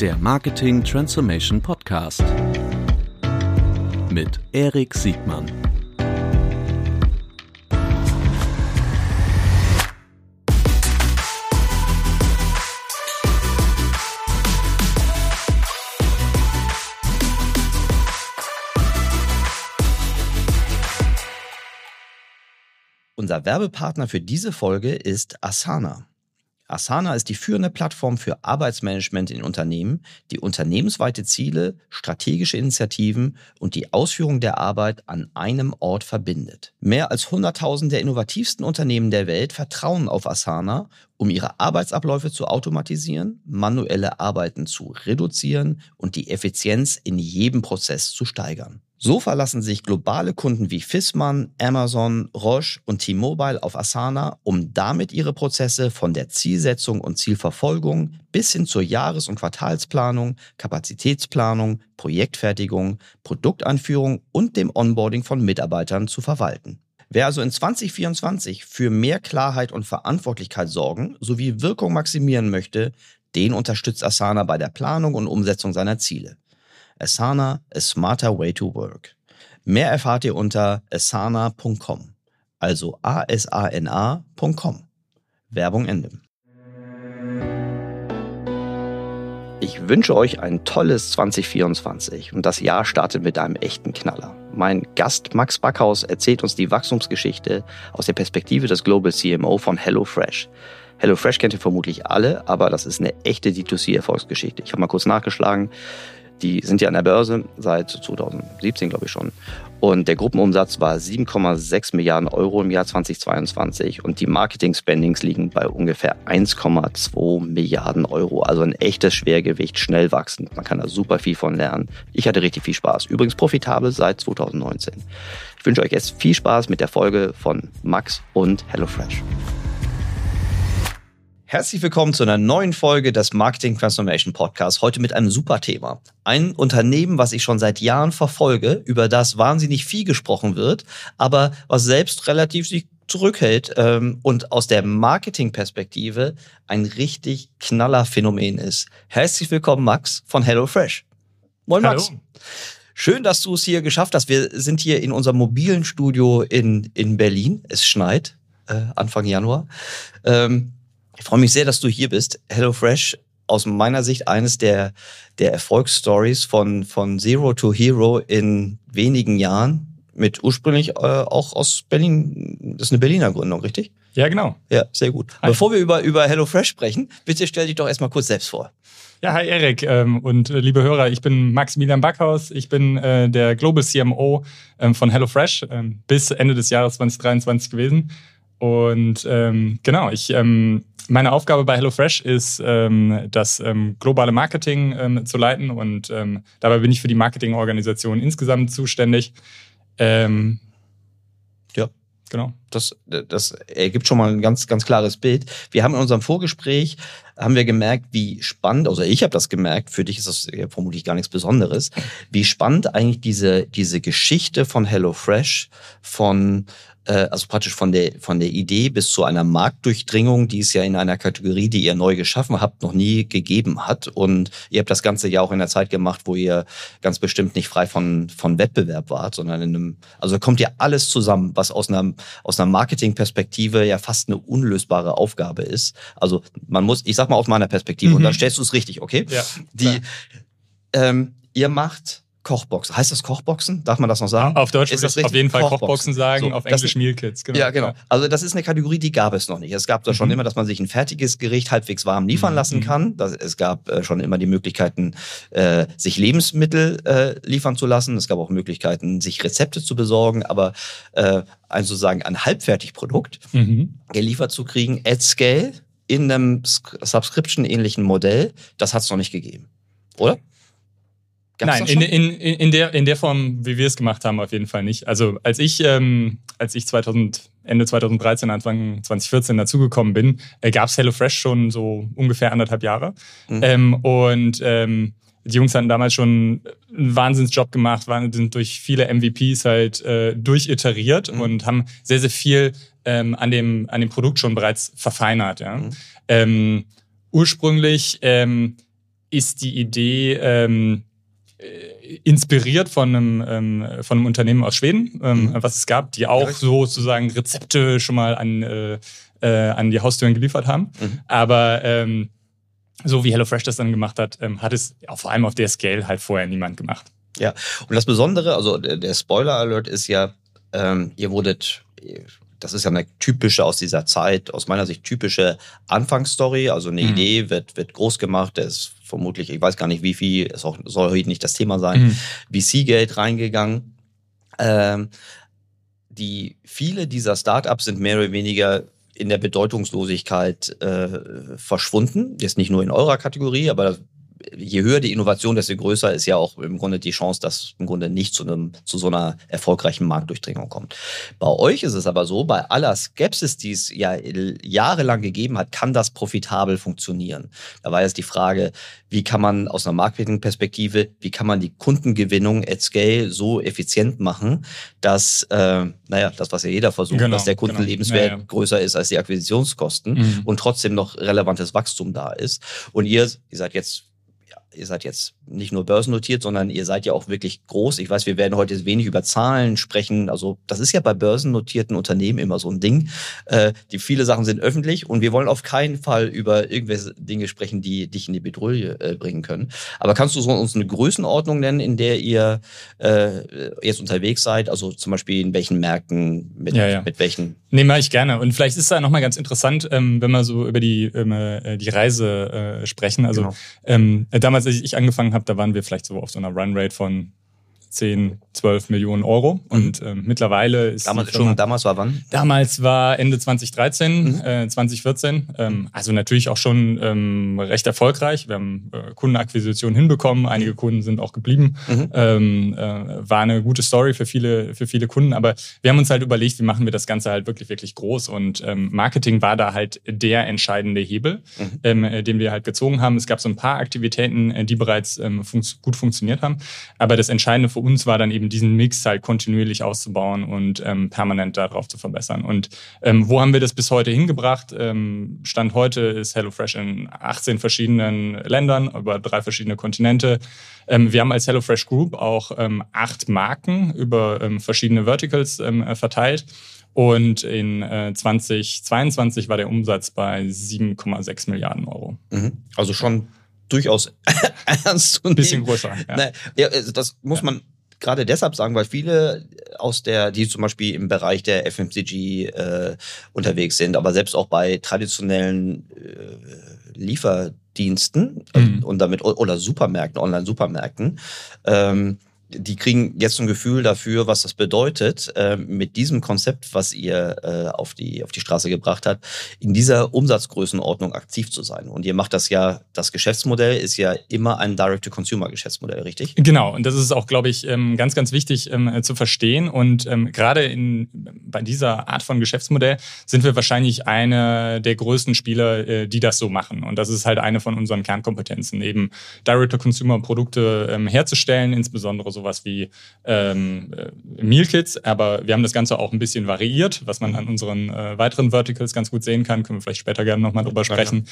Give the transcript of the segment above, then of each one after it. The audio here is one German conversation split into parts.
Der Marketing Transformation Podcast mit Erik Siegmann. Unser Werbepartner für diese Folge ist Asana. Asana ist die führende Plattform für Arbeitsmanagement in Unternehmen, die unternehmensweite Ziele, strategische Initiativen und die Ausführung der Arbeit an einem Ort verbindet. Mehr als 100.000 der innovativsten Unternehmen der Welt vertrauen auf Asana, um ihre Arbeitsabläufe zu automatisieren, manuelle Arbeiten zu reduzieren und die Effizienz in jedem Prozess zu steigern. So verlassen sich globale Kunden wie Fissmann, Amazon, Roche und T-Mobile auf Asana, um damit ihre Prozesse von der Zielsetzung und Zielverfolgung bis hin zur Jahres- und Quartalsplanung, Kapazitätsplanung, Projektfertigung, Produktanführung und dem Onboarding von Mitarbeitern zu verwalten. Wer also in 2024 für mehr Klarheit und Verantwortlichkeit sorgen sowie Wirkung maximieren möchte, den unterstützt Asana bei der Planung und Umsetzung seiner Ziele. Asana, a smarter way to work. Mehr erfahrt ihr unter asana.com. Also A-S-A-N-A.com. Werbung Ende. Ich wünsche euch ein tolles 2024 und das Jahr startet mit einem echten Knaller. Mein Gast Max Backhaus erzählt uns die Wachstumsgeschichte aus der Perspektive des Global CMO von HelloFresh. HelloFresh kennt ihr vermutlich alle, aber das ist eine echte D2C-Erfolgsgeschichte. Ich habe mal kurz nachgeschlagen. Die sind ja an der Börse seit 2017, glaube ich schon. Und der Gruppenumsatz war 7,6 Milliarden Euro im Jahr 2022 und die Marketing-Spendings liegen bei ungefähr 1,2 Milliarden Euro. Also ein echtes Schwergewicht, schnell wachsend. Man kann da super viel von lernen. Ich hatte richtig viel Spaß. Übrigens profitabel seit 2019. Ich wünsche euch jetzt viel Spaß mit der Folge von Max und HelloFresh. Herzlich willkommen zu einer neuen Folge des Marketing Transformation Podcasts. Heute mit einem super Thema. Ein Unternehmen, was ich schon seit Jahren verfolge, über das wahnsinnig viel gesprochen wird, aber was selbst relativ sich zurückhält ähm, und aus der Marketingperspektive ein richtig knaller Phänomen ist. Herzlich willkommen, Max von HelloFresh. Moin, Max. Hallo. Schön, dass du es hier geschafft hast. Wir sind hier in unserem mobilen Studio in, in Berlin. Es schneit äh, Anfang Januar. Ähm, ich freue mich sehr, dass du hier bist. HelloFresh, aus meiner Sicht eines der, der Erfolgsstories von, von Zero to Hero in wenigen Jahren. Mit ursprünglich äh, auch aus Berlin. Das ist eine Berliner Gründung, richtig? Ja, genau. Ja, sehr gut. Hi. Bevor wir über, über HelloFresh sprechen, bitte stell dich doch erstmal kurz selbst vor. Ja, hi Erik ähm, und äh, liebe Hörer, ich bin Maximilian Backhaus, ich bin äh, der Global CMO ähm, von HelloFresh ähm, bis Ende des Jahres 2023 gewesen. Und ähm, genau, ich ähm, meine Aufgabe bei HelloFresh ist, ähm, das ähm, globale Marketing ähm, zu leiten und ähm, dabei bin ich für die Marketingorganisation insgesamt zuständig. Ähm, ja, genau. Das, das ergibt schon mal ein ganz, ganz klares Bild. Wir haben in unserem Vorgespräch haben wir gemerkt, wie spannend, also ich habe das gemerkt, für dich ist das vermutlich gar nichts Besonderes, wie spannend eigentlich diese, diese Geschichte von HelloFresh, von äh, also praktisch von der, von der Idee bis zu einer Marktdurchdringung, die es ja in einer Kategorie, die ihr neu geschaffen habt, noch nie gegeben hat. Und ihr habt das Ganze ja auch in der Zeit gemacht, wo ihr ganz bestimmt nicht frei von, von Wettbewerb wart, sondern in einem, also kommt ja alles zusammen, was aus einer, aus einer Marketingperspektive ja fast eine unlösbare Aufgabe ist. Also man muss, ich sag mal aus meiner Perspektive, mhm. und dann stellst du es richtig, okay? Ja, die, ähm, ihr macht Kochboxen. Heißt das Kochboxen? Darf man das noch sagen? Auf Deutsch würde ich auf jeden Fall Kochboxen, Kochboxen sagen, so, auf Englisch Meal Kits. Genau. Ja, genau. Also das ist eine Kategorie, die gab es noch nicht. Es gab da schon mhm. immer, dass man sich ein fertiges Gericht halbwegs warm liefern mhm. lassen kann. Das, es gab äh, schon immer die Möglichkeiten, äh, sich Lebensmittel äh, liefern zu lassen. Es gab auch Möglichkeiten, sich Rezepte zu besorgen, aber äh, ein sozusagen ein Halbfertigprodukt mhm. geliefert zu kriegen, at scale, in einem Subscription-ähnlichen Modell, das hat es noch nicht gegeben. Oder? Gab's Nein, in, in, in, der, in der Form, wie wir es gemacht haben, auf jeden Fall nicht. Also als ich, ähm, als ich 2000, Ende 2013, Anfang 2014 dazugekommen bin, äh, gab es HelloFresh schon so ungefähr anderthalb Jahre. Mhm. Ähm, und ähm, die Jungs hatten damals schon einen Wahnsinnsjob gemacht, waren, sind durch viele MVPs halt äh, durchiteriert mhm. und haben sehr, sehr viel ähm, an, dem, an dem Produkt schon bereits verfeinert. Ja? Mhm. Ähm, ursprünglich ähm, ist die Idee ähm, äh, inspiriert von einem, ähm, von einem Unternehmen aus Schweden, ähm, mhm. was es gab, die auch ja, sozusagen Rezepte schon mal an, äh, äh, an die Haustüren geliefert haben. Mhm. Aber ähm, so wie HelloFresh das dann gemacht hat, ähm, hat es vor allem auf der Scale halt vorher niemand gemacht. Ja, und das Besondere, also der Spoiler-Alert ist ja, ähm, ihr wurdet das ist ja eine typische aus dieser Zeit, aus meiner Sicht typische Anfangsstory. Also eine mhm. Idee wird, wird groß gemacht, der ist vermutlich, ich weiß gar nicht wie viel, es soll heute nicht das Thema sein, mhm. VC-Geld reingegangen. Ähm, die viele dieser Startups sind mehr oder weniger in der Bedeutungslosigkeit äh, verschwunden. Jetzt nicht nur in eurer Kategorie, aber je höher die Innovation, desto größer ist ja auch im Grunde die Chance, dass im Grunde nicht zu, einem, zu so einer erfolgreichen Marktdurchdringung kommt. Bei euch ist es aber so, bei aller Skepsis, die es ja jahrelang gegeben hat, kann das profitabel funktionieren. Da war jetzt die Frage, wie kann man aus einer Marketingperspektive, wie kann man die Kundengewinnung at scale so effizient machen, dass, äh, naja, das, was ja jeder versucht, genau, dass der. Kundenlebenswert genau. ja, ja. größer ist als die Akquisitionskosten mhm. und trotzdem noch relevantes Wachstum da ist. Und ihr, ihr seid jetzt ihr seid jetzt nicht nur börsennotiert, sondern ihr seid ja auch wirklich groß. Ich weiß, wir werden heute wenig über Zahlen sprechen. Also das ist ja bei börsennotierten Unternehmen immer so ein Ding. Äh, die viele Sachen sind öffentlich und wir wollen auf keinen Fall über irgendwelche Dinge sprechen, die dich in die Bedrohung äh, bringen können. Aber kannst du so uns eine Größenordnung nennen, in der ihr äh, jetzt unterwegs seid? Also zum Beispiel in welchen Märkten, mit, ja, ja. mit welchen? Nee, mache ich gerne. Und vielleicht ist da nochmal ganz interessant, ähm, wenn wir so über die, ähm, äh, die Reise äh, sprechen. Also genau. ähm, damals, als ich angefangen habe, da waren wir vielleicht so auf so einer Runrate von 10, 12 Millionen Euro. Mhm. Und äh, mittlerweile ist. Damals, schon, damals war wann? Damals war Ende 2013, mhm. äh, 2014. Ähm, also natürlich auch schon ähm, recht erfolgreich. Wir haben äh, Kundenakquisition hinbekommen. Einige Kunden sind auch geblieben. Mhm. Ähm, äh, war eine gute Story für viele, für viele Kunden. Aber wir haben uns halt überlegt, wie machen wir das Ganze halt wirklich, wirklich groß. Und ähm, Marketing war da halt der entscheidende Hebel, mhm. ähm, äh, den wir halt gezogen haben. Es gab so ein paar Aktivitäten, äh, die bereits ähm, fun gut funktioniert haben. Aber das Entscheidende für uns war dann eben diesen Mix halt kontinuierlich auszubauen und ähm, permanent darauf zu verbessern. Und ähm, wo haben wir das bis heute hingebracht? Ähm, Stand heute ist HelloFresh in 18 verschiedenen Ländern, über drei verschiedene Kontinente. Ähm, wir haben als HelloFresh Group auch ähm, acht Marken über ähm, verschiedene Verticals ähm, verteilt. Und in äh, 2022 war der Umsatz bei 7,6 Milliarden Euro. Mhm. Also schon durchaus ernst und ein bisschen größer. Ja. ja, also das muss man gerade deshalb sagen, weil viele aus der, die zum Beispiel im Bereich der FMCG äh, unterwegs sind, aber selbst auch bei traditionellen äh, Lieferdiensten mhm. und damit oder Supermärkten, Online-Supermärkten, ähm, die kriegen jetzt ein Gefühl dafür, was das bedeutet, äh, mit diesem Konzept, was ihr äh, auf, die, auf die Straße gebracht habt, in dieser Umsatzgrößenordnung aktiv zu sein. Und ihr macht das ja, das Geschäftsmodell ist ja immer ein Direct-to-Consumer-Geschäftsmodell, richtig? Genau, und das ist auch, glaube ich, ähm, ganz, ganz wichtig ähm, zu verstehen. Und ähm, gerade in, bei dieser Art von Geschäftsmodell sind wir wahrscheinlich eine der größten Spieler, äh, die das so machen. Und das ist halt eine von unseren Kernkompetenzen, eben Direct-to-Consumer-Produkte herzustellen, insbesondere so sowas wie ähm, äh, Meal Kits, aber wir haben das Ganze auch ein bisschen variiert, was man an unseren äh, weiteren Verticals ganz gut sehen kann. Können wir vielleicht später gerne nochmal drüber sprechen.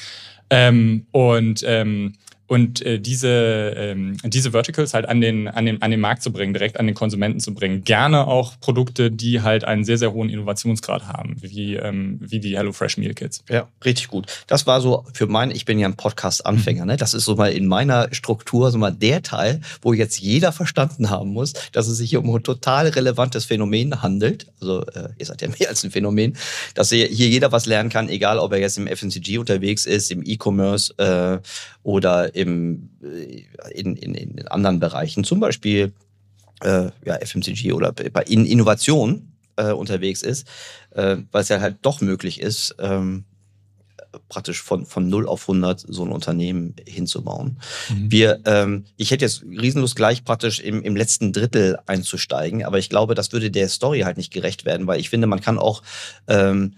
Ja, ja. Ähm, und ähm, und äh, diese, ähm, diese Verticals halt an den, an, den, an den Markt zu bringen, direkt an den Konsumenten zu bringen. Gerne auch Produkte, die halt einen sehr, sehr hohen Innovationsgrad haben, wie, ähm, wie die HelloFresh Meal Kits. Ja, richtig gut. Das war so für meinen, ich bin ja ein Podcast-Anfänger, ne? das ist so mal in meiner Struktur so mal der Teil, wo jetzt jeder verstanden haben muss, dass es sich hier um ein total relevantes Phänomen handelt. Also äh, ihr seid ja mehr als ein Phänomen, dass hier jeder was lernen kann, egal ob er jetzt im FMCG unterwegs ist, im E-Commerce äh, oder im, äh, in, in, in anderen Bereichen, zum Beispiel äh, ja, FMCG oder bei in Innovation äh, unterwegs ist, äh, weil es ja halt doch möglich ist, ähm, praktisch von, von 0 auf 100 so ein Unternehmen hinzubauen. Mhm. Wir, ähm, ich hätte jetzt riesenlos gleich praktisch im, im letzten Drittel einzusteigen, aber ich glaube, das würde der Story halt nicht gerecht werden, weil ich finde, man kann auch ähm,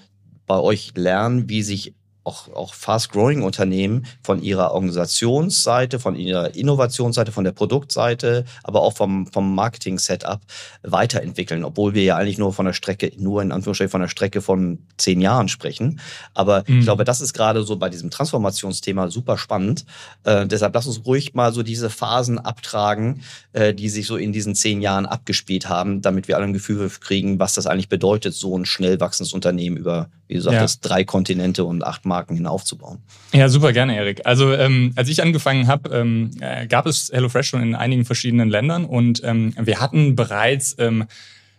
bei euch lernen, wie sich auch, auch fast-growing Unternehmen von ihrer Organisationsseite, von ihrer Innovationsseite, von der Produktseite, aber auch vom, vom Marketing-Setup weiterentwickeln, obwohl wir ja eigentlich nur von der Strecke, nur in Anführungsstrichen von der Strecke von zehn Jahren sprechen. Aber mhm. ich glaube, das ist gerade so bei diesem Transformationsthema super spannend. Äh, deshalb lass uns ruhig mal so diese Phasen abtragen, äh, die sich so in diesen zehn Jahren abgespielt haben, damit wir alle ein Gefühl kriegen, was das eigentlich bedeutet, so ein schnell wachsendes Unternehmen über, wie du sagtest, ja. drei Kontinente und acht Marken hin aufzubauen. Ja, super gerne, Erik. Also ähm, als ich angefangen habe, ähm, äh, gab es HelloFresh schon in einigen verschiedenen Ländern und ähm, wir hatten bereits ähm,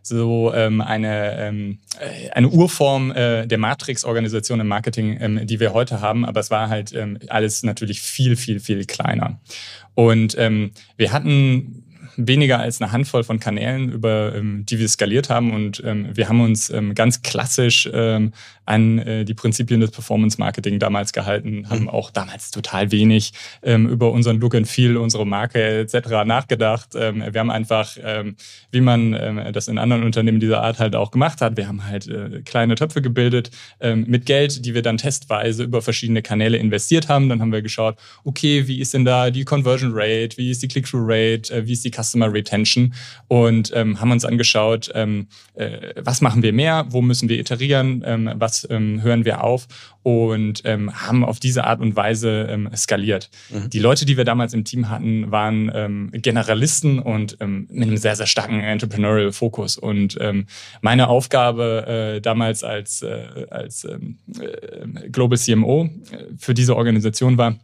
so ähm, eine, ähm, äh, eine Urform äh, der Matrix-Organisation im Marketing, ähm, die wir heute haben, aber es war halt ähm, alles natürlich viel, viel, viel kleiner. Und ähm, wir hatten weniger als eine Handvoll von Kanälen, über ähm, die wir skaliert haben. Und ähm, wir haben uns ähm, ganz klassisch ähm, an äh, die Prinzipien des Performance Marketing damals gehalten, haben mhm. auch damals total wenig ähm, über unseren Look and Feel, unsere Marke etc. nachgedacht. Ähm, wir haben einfach, ähm, wie man ähm, das in anderen Unternehmen dieser Art halt auch gemacht hat, wir haben halt äh, kleine Töpfe gebildet ähm, mit Geld, die wir dann testweise über verschiedene Kanäle investiert haben. Dann haben wir geschaut, okay, wie ist denn da die Conversion Rate, wie ist die Click-Through-Rate, äh, wie ist die Customer Retention und ähm, haben uns angeschaut, ähm, äh, was machen wir mehr, wo müssen wir iterieren, ähm, was ähm, hören wir auf und ähm, haben auf diese Art und Weise ähm, skaliert. Mhm. Die Leute, die wir damals im Team hatten, waren ähm, Generalisten und ähm, mit einem sehr, sehr starken Entrepreneurial Fokus. Und ähm, meine Aufgabe äh, damals als, äh, als ähm, äh, Global CMO äh, für diese Organisation war,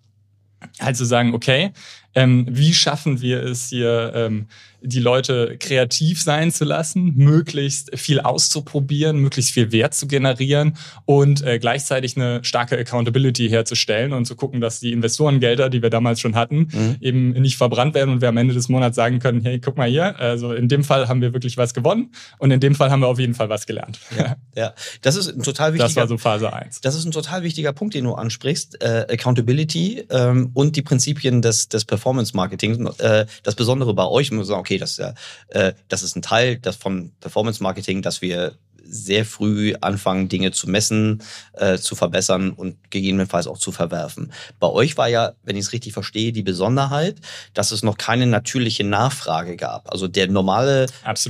halt zu sagen, okay, ähm, wie schaffen wir es hier, ähm, die Leute kreativ sein zu lassen, möglichst viel auszuprobieren, möglichst viel Wert zu generieren und äh, gleichzeitig eine starke Accountability herzustellen und zu gucken, dass die Investorengelder, die wir damals schon hatten, mhm. eben nicht verbrannt werden und wir am Ende des Monats sagen können, hey, guck mal hier, also in dem Fall haben wir wirklich was gewonnen und in dem Fall haben wir auf jeden Fall was gelernt. Ja, ja. das ist ein total wichtiger Das war so Phase 1. Das ist ein total wichtiger Punkt, den du ansprichst, äh, Accountability ähm, und die Prinzipien des, des Performance Marketing. Äh, das Besondere bei euch, muss man sagen, okay, das ist ja, äh, das ist ein Teil das von Performance Marketing, dass wir sehr früh anfangen, Dinge zu messen, äh, zu verbessern und gegebenenfalls auch zu verwerfen. Bei euch war ja, wenn ich es richtig verstehe, die Besonderheit, dass es noch keine natürliche Nachfrage gab. Also der normale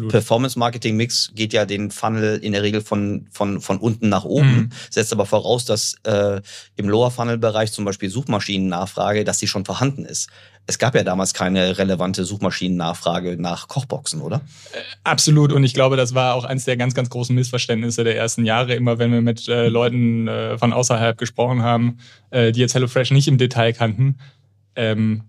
Performance-Marketing-Mix geht ja den Funnel in der Regel von, von, von unten nach oben, mhm. setzt aber voraus, dass äh, im Lower-Funnel-Bereich zum Beispiel Suchmaschinen-Nachfrage, dass die schon vorhanden ist. Es gab ja damals keine relevante Suchmaschinennachfrage nach Kochboxen, oder? Äh, absolut. Und ich glaube, das war auch eines der ganz, ganz großen Missverständnisse der ersten Jahre. Immer wenn wir mit äh, Leuten äh, von außerhalb gesprochen haben, äh, die jetzt HelloFresh nicht im Detail kannten, ähm,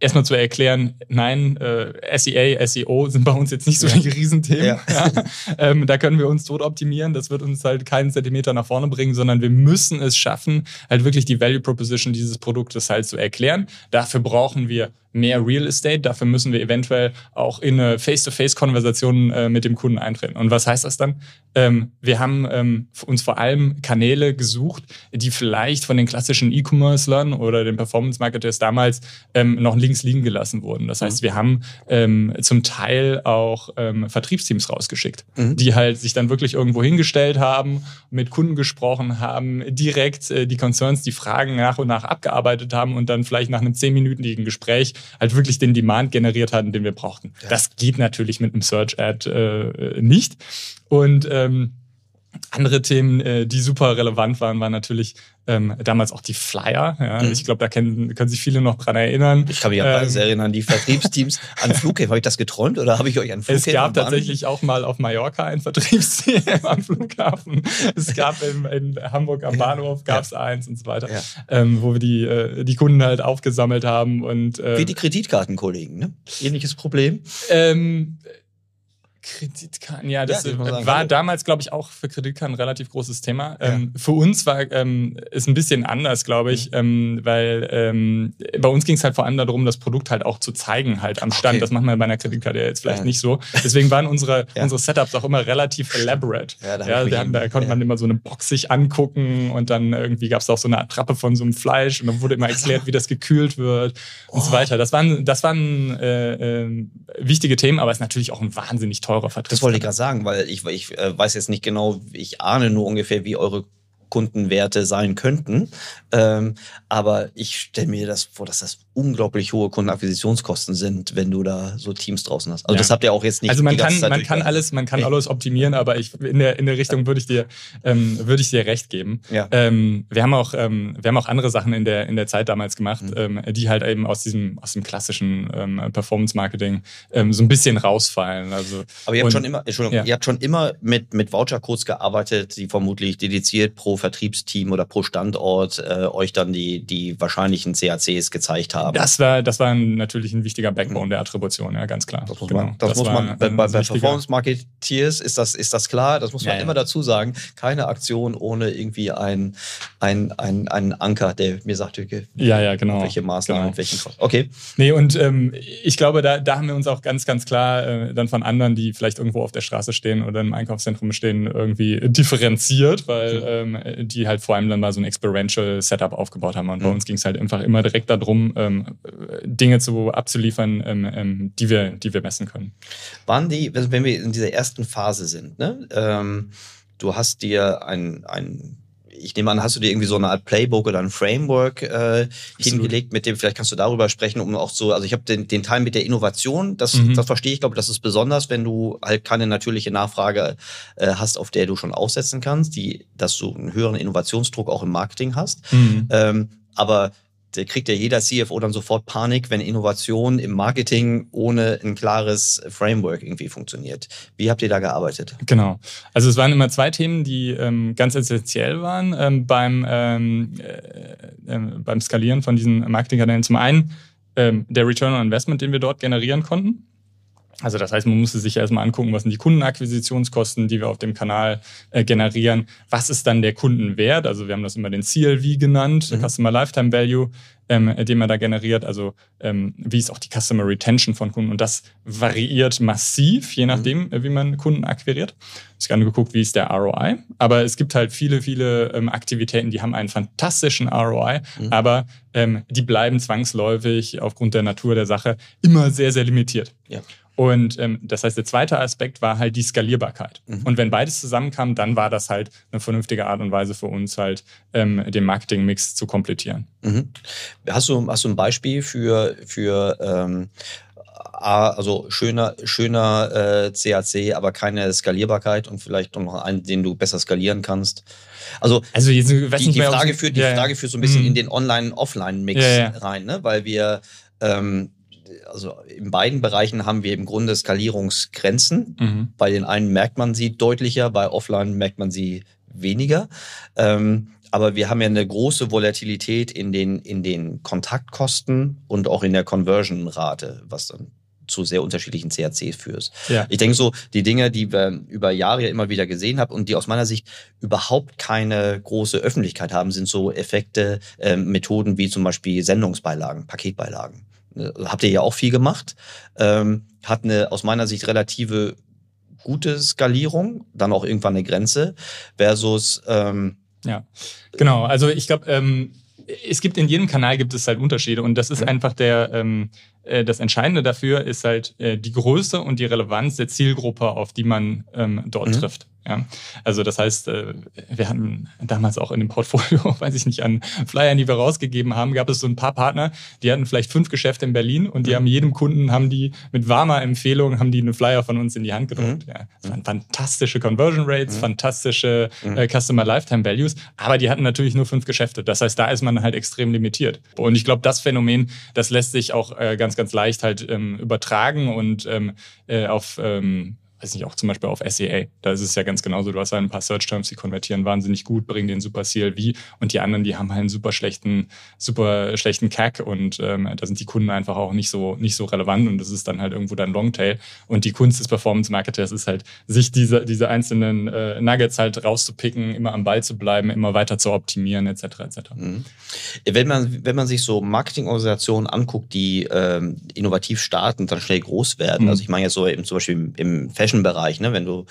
erstmal zu erklären, nein, äh, SEA, SEO sind bei uns jetzt nicht so die Riesenthemen. Ja. Ja. Ähm, da können wir uns tot optimieren. Das wird uns halt keinen Zentimeter nach vorne bringen, sondern wir müssen es schaffen, halt wirklich die Value Proposition dieses Produktes halt zu erklären. Dafür brauchen wir mehr Real Estate. Dafür müssen wir eventuell auch in eine Face-to-Face-Konversation äh, mit dem Kunden eintreten. Und was heißt das dann? Ähm, wir haben ähm, uns vor allem Kanäle gesucht, die vielleicht von den klassischen E-Commercelern oder den Performance-Marketers damals ähm, noch links liegen gelassen wurden. Das heißt, mhm. wir haben ähm, zum Teil auch ähm, Vertriebsteams rausgeschickt, mhm. die halt sich dann wirklich irgendwo hingestellt haben, mit Kunden gesprochen haben, direkt äh, die Concerns, die Fragen nach und nach abgearbeitet haben und dann vielleicht nach einem zehnminütigen Gespräch halt wirklich den Demand generiert hatten, den wir brauchten. Ja. Das geht natürlich mit einem Search-Ad äh, nicht. Und ähm, andere Themen, äh, die super relevant waren, waren natürlich ähm, damals auch die Flyer. Ja. Mhm. Ich glaube, da können, können sich viele noch dran erinnern. Ich kann mich an ähm, erinnern, die Vertriebsteams an Flughäfen. Habe ich das geträumt oder habe ich euch an Flughäfen? Es gab tatsächlich auch mal auf Mallorca ein Vertriebsteam am Flughafen. Es gab in, in Hamburg am Bahnhof gab es ja. eins und so weiter, ja. ähm, wo wir die, äh, die Kunden halt aufgesammelt haben. Und, äh, Wie die Kreditkartenkollegen, ne? Ähnliches Problem. Ähm, Kreditkarten, ja, das ja, war sagen, damals, glaube ich, auch für Kreditkarten ein relativ großes Thema. Ja. Ähm, für uns war ähm, ist ein bisschen anders, glaube ich, mhm. ähm, weil ähm, bei uns ging es halt vor allem darum, das Produkt halt auch zu zeigen, halt am Stand. Okay. Das macht man bei einer Kreditkarte jetzt vielleicht ja. nicht so. Deswegen waren unsere, unsere Setups auch immer relativ elaborate. Ja, da, ja, da konnte man immer so eine Box sich angucken und dann irgendwie gab es auch so eine Attrappe von so einem Fleisch und dann wurde immer erklärt, wie das gekühlt wird und oh. so weiter. Das waren, das waren äh, äh, wichtige Themen, aber es ist natürlich auch ein wahnsinnig teurer Vertrieb. Das wollte ich gerade sagen, weil ich, ich äh, weiß jetzt nicht genau, ich ahne nur ungefähr, wie eure Kundenwerte sein könnten. Ähm, aber ich stelle mir das vor, dass das unglaublich hohe Kundenakquisitionskosten sind, wenn du da so Teams draußen hast. Also ja. das habt ihr auch jetzt nicht. Also man kann, man kann alles, man kann alles optimieren, aber ich in der in der Richtung würde ich dir ähm, würde ich dir recht geben. Ja. Ähm, wir haben auch ähm, wir haben auch andere Sachen in der in der Zeit damals gemacht, mhm. ähm, die halt eben aus diesem aus dem klassischen ähm, Performance Marketing ähm, so ein bisschen rausfallen. Also aber ihr habt und, schon immer, Entschuldigung, ja. ihr habt schon immer mit mit Vouchercodes gearbeitet, die vermutlich dediziert pro Vertriebsteam oder pro Standort äh, euch dann die die wahrscheinlichen CACs gezeigt haben. Das war das war natürlich ein wichtiger Backbone der Attribution, ja ganz klar. Das muss genau. man, das, das muss man bei, bei Performance Marketeers ist das ist das klar. Das muss man ja, immer ja. dazu sagen. Keine Aktion ohne irgendwie ein ein ein, ein Anker, der mir sagt, okay, ja ja genau welche Maßnahmen genau. welchen Okay. Nee und ähm, ich glaube da da haben wir uns auch ganz ganz klar äh, dann von anderen, die vielleicht irgendwo auf der Straße stehen oder im Einkaufszentrum stehen, irgendwie differenziert, weil mhm. ähm, die halt vor allem dann mal so ein Experiential Setup aufgebaut haben. Und mhm. bei uns ging es halt einfach immer direkt darum, ähm, Dinge zu abzuliefern, ähm, ähm, die wir, die wir messen können. Waren die, also wenn wir in dieser ersten Phase sind, ne? Ähm, du hast dir ein, ein ich nehme an, hast du dir irgendwie so eine Art Playbook oder ein Framework äh, hingelegt, mit dem vielleicht kannst du darüber sprechen, um auch so, also ich habe den, den Teil mit der Innovation, das, mhm. das verstehe ich, glaube das ist besonders, wenn du halt keine natürliche Nachfrage äh, hast, auf der du schon aufsetzen kannst, die, dass du einen höheren Innovationsdruck auch im Marketing hast. Mhm. Ähm, aber da kriegt ja jeder CFO dann sofort Panik, wenn Innovation im Marketing ohne ein klares Framework irgendwie funktioniert. Wie habt ihr da gearbeitet? Genau. Also es waren immer zwei Themen, die ähm, ganz essentiell waren ähm, beim, ähm, äh, äh, beim Skalieren von diesen Marketingkanälen. Zum einen ähm, der Return on Investment, den wir dort generieren konnten. Also das heißt, man musste sich erstmal angucken, was sind die Kundenakquisitionskosten, die wir auf dem Kanal äh, generieren. Was ist dann der Kundenwert? Also wir haben das immer den CLV genannt, mhm. Customer Lifetime Value, ähm, den man da generiert. Also ähm, wie ist auch die Customer Retention von Kunden? Und das variiert massiv, je nachdem, mhm. wie man Kunden akquiriert. Ich habe geguckt, wie ist der ROI. Aber es gibt halt viele, viele ähm, Aktivitäten, die haben einen fantastischen ROI, mhm. aber ähm, die bleiben zwangsläufig aufgrund der Natur der Sache immer sehr, sehr limitiert. Ja. Und ähm, das heißt, der zweite Aspekt war halt die Skalierbarkeit. Mhm. Und wenn beides zusammenkam, dann war das halt eine vernünftige Art und Weise für uns halt, ähm, den Marketingmix zu komplettieren. Mhm. Hast, du, hast du ein Beispiel für, für ähm, also schöner, schöner äh, CAC, aber keine Skalierbarkeit und vielleicht noch einen, den du besser skalieren kannst? Also, also jetzt, die, die, Frage führt, die ja, Frage führt so ein bisschen mhm. in den Online-Offline-Mix ja, ja. rein, ne? weil wir ähm, also in beiden Bereichen haben wir im Grunde Skalierungsgrenzen. Mhm. Bei den einen merkt man sie deutlicher, bei Offline merkt man sie weniger. Ähm, aber wir haben ja eine große Volatilität in den, in den Kontaktkosten und auch in der Conversion-Rate, was dann zu sehr unterschiedlichen CACs führt. Ja. Ich denke so, die Dinge, die wir über Jahre immer wieder gesehen haben und die aus meiner Sicht überhaupt keine große Öffentlichkeit haben, sind so Effekte, äh, Methoden wie zum Beispiel Sendungsbeilagen, Paketbeilagen. Habt ihr ja auch viel gemacht, ähm, hat eine aus meiner Sicht relative gute Skalierung, dann auch irgendwann eine Grenze, versus ähm, ja, genau. Also ich glaube, ähm, es gibt in jedem Kanal gibt es halt Unterschiede und das ist mhm. einfach der ähm, äh, das Entscheidende dafür ist halt äh, die Größe und die Relevanz der Zielgruppe, auf die man ähm, dort mhm. trifft. Ja, also das heißt, äh, wir hatten damals auch in dem Portfolio, weiß ich nicht, an Flyern, die wir rausgegeben haben, gab es so ein paar Partner, die hatten vielleicht fünf Geschäfte in Berlin und die mhm. haben jedem Kunden, haben die mit warmer Empfehlung, haben die einen Flyer von uns in die Hand gedruckt. Mhm. Ja, das waren fantastische Conversion Rates, mhm. fantastische mhm. äh, Customer Lifetime Values, aber die hatten natürlich nur fünf Geschäfte. Das heißt, da ist man halt extrem limitiert. Und ich glaube, das Phänomen, das lässt sich auch äh, ganz, ganz leicht halt ähm, übertragen und ähm, äh, auf ähm, weiß nicht, auch zum Beispiel auf SEA. Da ist es ja ganz genauso. Du hast halt ein paar Search Terms, die konvertieren wahnsinnig gut, bringen den super CLV und die anderen, die haben halt einen super schlechten, super schlechten CAC und ähm, da sind die Kunden einfach auch nicht so, nicht so relevant und das ist dann halt irgendwo dein Longtail. Und die Kunst des Performance Marketers ist halt, sich diese, diese einzelnen äh, Nuggets halt rauszupicken, immer am Ball zu bleiben, immer weiter zu optimieren, etc. etc. Mhm. Wenn man, wenn man sich so Marketingorganisationen anguckt, die ähm, innovativ starten dann schnell groß werden, mhm. also ich meine jetzt so eben zum Beispiel im, im Fashion-Bereich, ne? wenn du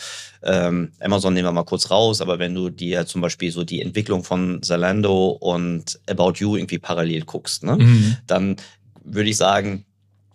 ähm, Amazon nehmen wir mal kurz raus, aber wenn du dir zum Beispiel so die Entwicklung von Zalando und About You irgendwie parallel guckst, ne? Mhm. dann würde ich sagen,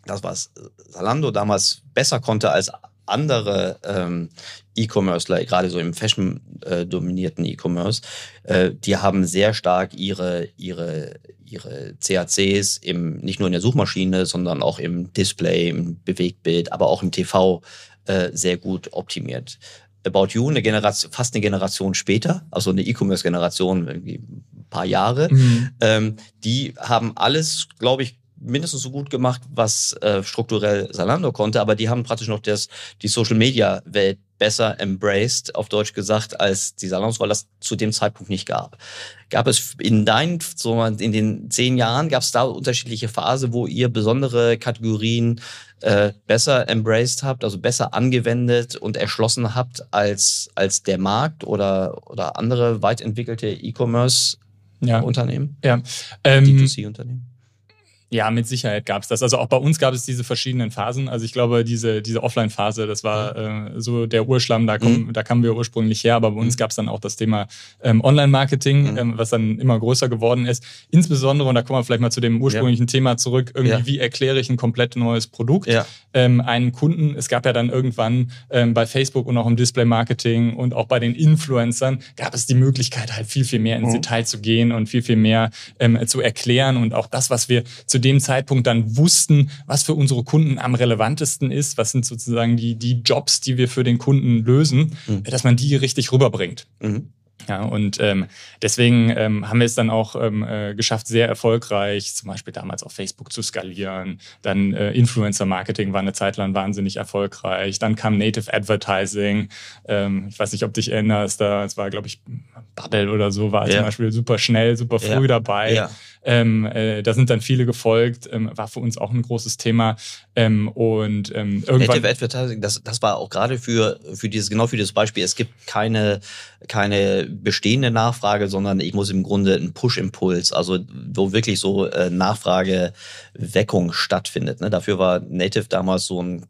das, was Zalando damals besser konnte als andere ähm, E-Commercer, gerade so im Fashion-dominierten äh, E-Commerce, äh, die haben sehr stark ihre, ihre, ihre CACs im, nicht nur in der Suchmaschine, sondern auch im Display, im Bewegtbild, aber auch im TV äh, sehr gut optimiert. About You, eine Generation, fast eine Generation später, also eine E-Commerce-Generation, irgendwie ein paar Jahre, mhm. ähm, die haben alles, glaube ich, mindestens so gut gemacht, was äh, strukturell Salando konnte, aber die haben praktisch noch das, die Social Media Welt besser embraced, auf Deutsch gesagt, als die Salons, weil das zu dem Zeitpunkt nicht gab. Gab es in deinen, so in den zehn Jahren, gab es da unterschiedliche Phasen, wo ihr besondere Kategorien äh, besser embraced habt, also besser angewendet und erschlossen habt als, als der Markt oder, oder andere weit entwickelte E-Commerce-Unternehmen? Ja. ja. Ähm, D2C-Unternehmen? Ja, mit Sicherheit gab es das. Also auch bei uns gab es diese verschiedenen Phasen. Also ich glaube, diese, diese Offline-Phase, das war äh, so der Urschlamm, da, komm, mhm. da kamen wir ursprünglich her, aber bei uns mhm. gab es dann auch das Thema ähm, Online-Marketing, mhm. ähm, was dann immer größer geworden ist. Insbesondere, und da kommen wir vielleicht mal zu dem ursprünglichen ja. Thema zurück, irgendwie, ja. wie erkläre ich ein komplett neues Produkt ja. ähm, einen Kunden. Es gab ja dann irgendwann ähm, bei Facebook und auch im Display-Marketing und auch bei den Influencern gab es die Möglichkeit, halt viel, viel mehr ins mhm. Detail zu gehen und viel, viel mehr ähm, zu erklären und auch das, was wir zu dem Zeitpunkt dann wussten, was für unsere Kunden am relevantesten ist, was sind sozusagen die, die Jobs, die wir für den Kunden lösen, mhm. dass man die richtig rüberbringt. Mhm. Ja, und ähm, deswegen ähm, haben wir es dann auch ähm, äh, geschafft, sehr erfolgreich, zum Beispiel damals auf Facebook zu skalieren. Dann äh, Influencer-Marketing war eine Zeit lang wahnsinnig erfolgreich. Dann kam Native Advertising. Ähm, ich weiß nicht, ob dich erinnerst, da es war, glaube ich, Bubble oder so, war ja. zum Beispiel super schnell, super früh ja. dabei. Ja. Ähm, äh, da sind dann viele gefolgt, ähm, war für uns auch ein großes Thema. Ähm, und ähm, irgendwann. Native Advertising, das, das war auch gerade für, für dieses, genau für dieses Beispiel, es gibt keine, keine bestehende Nachfrage, sondern ich muss im Grunde einen Push-Impuls, also wo wirklich so äh, Nachfrageweckung stattfindet. Ne? Dafür war Native damals so ein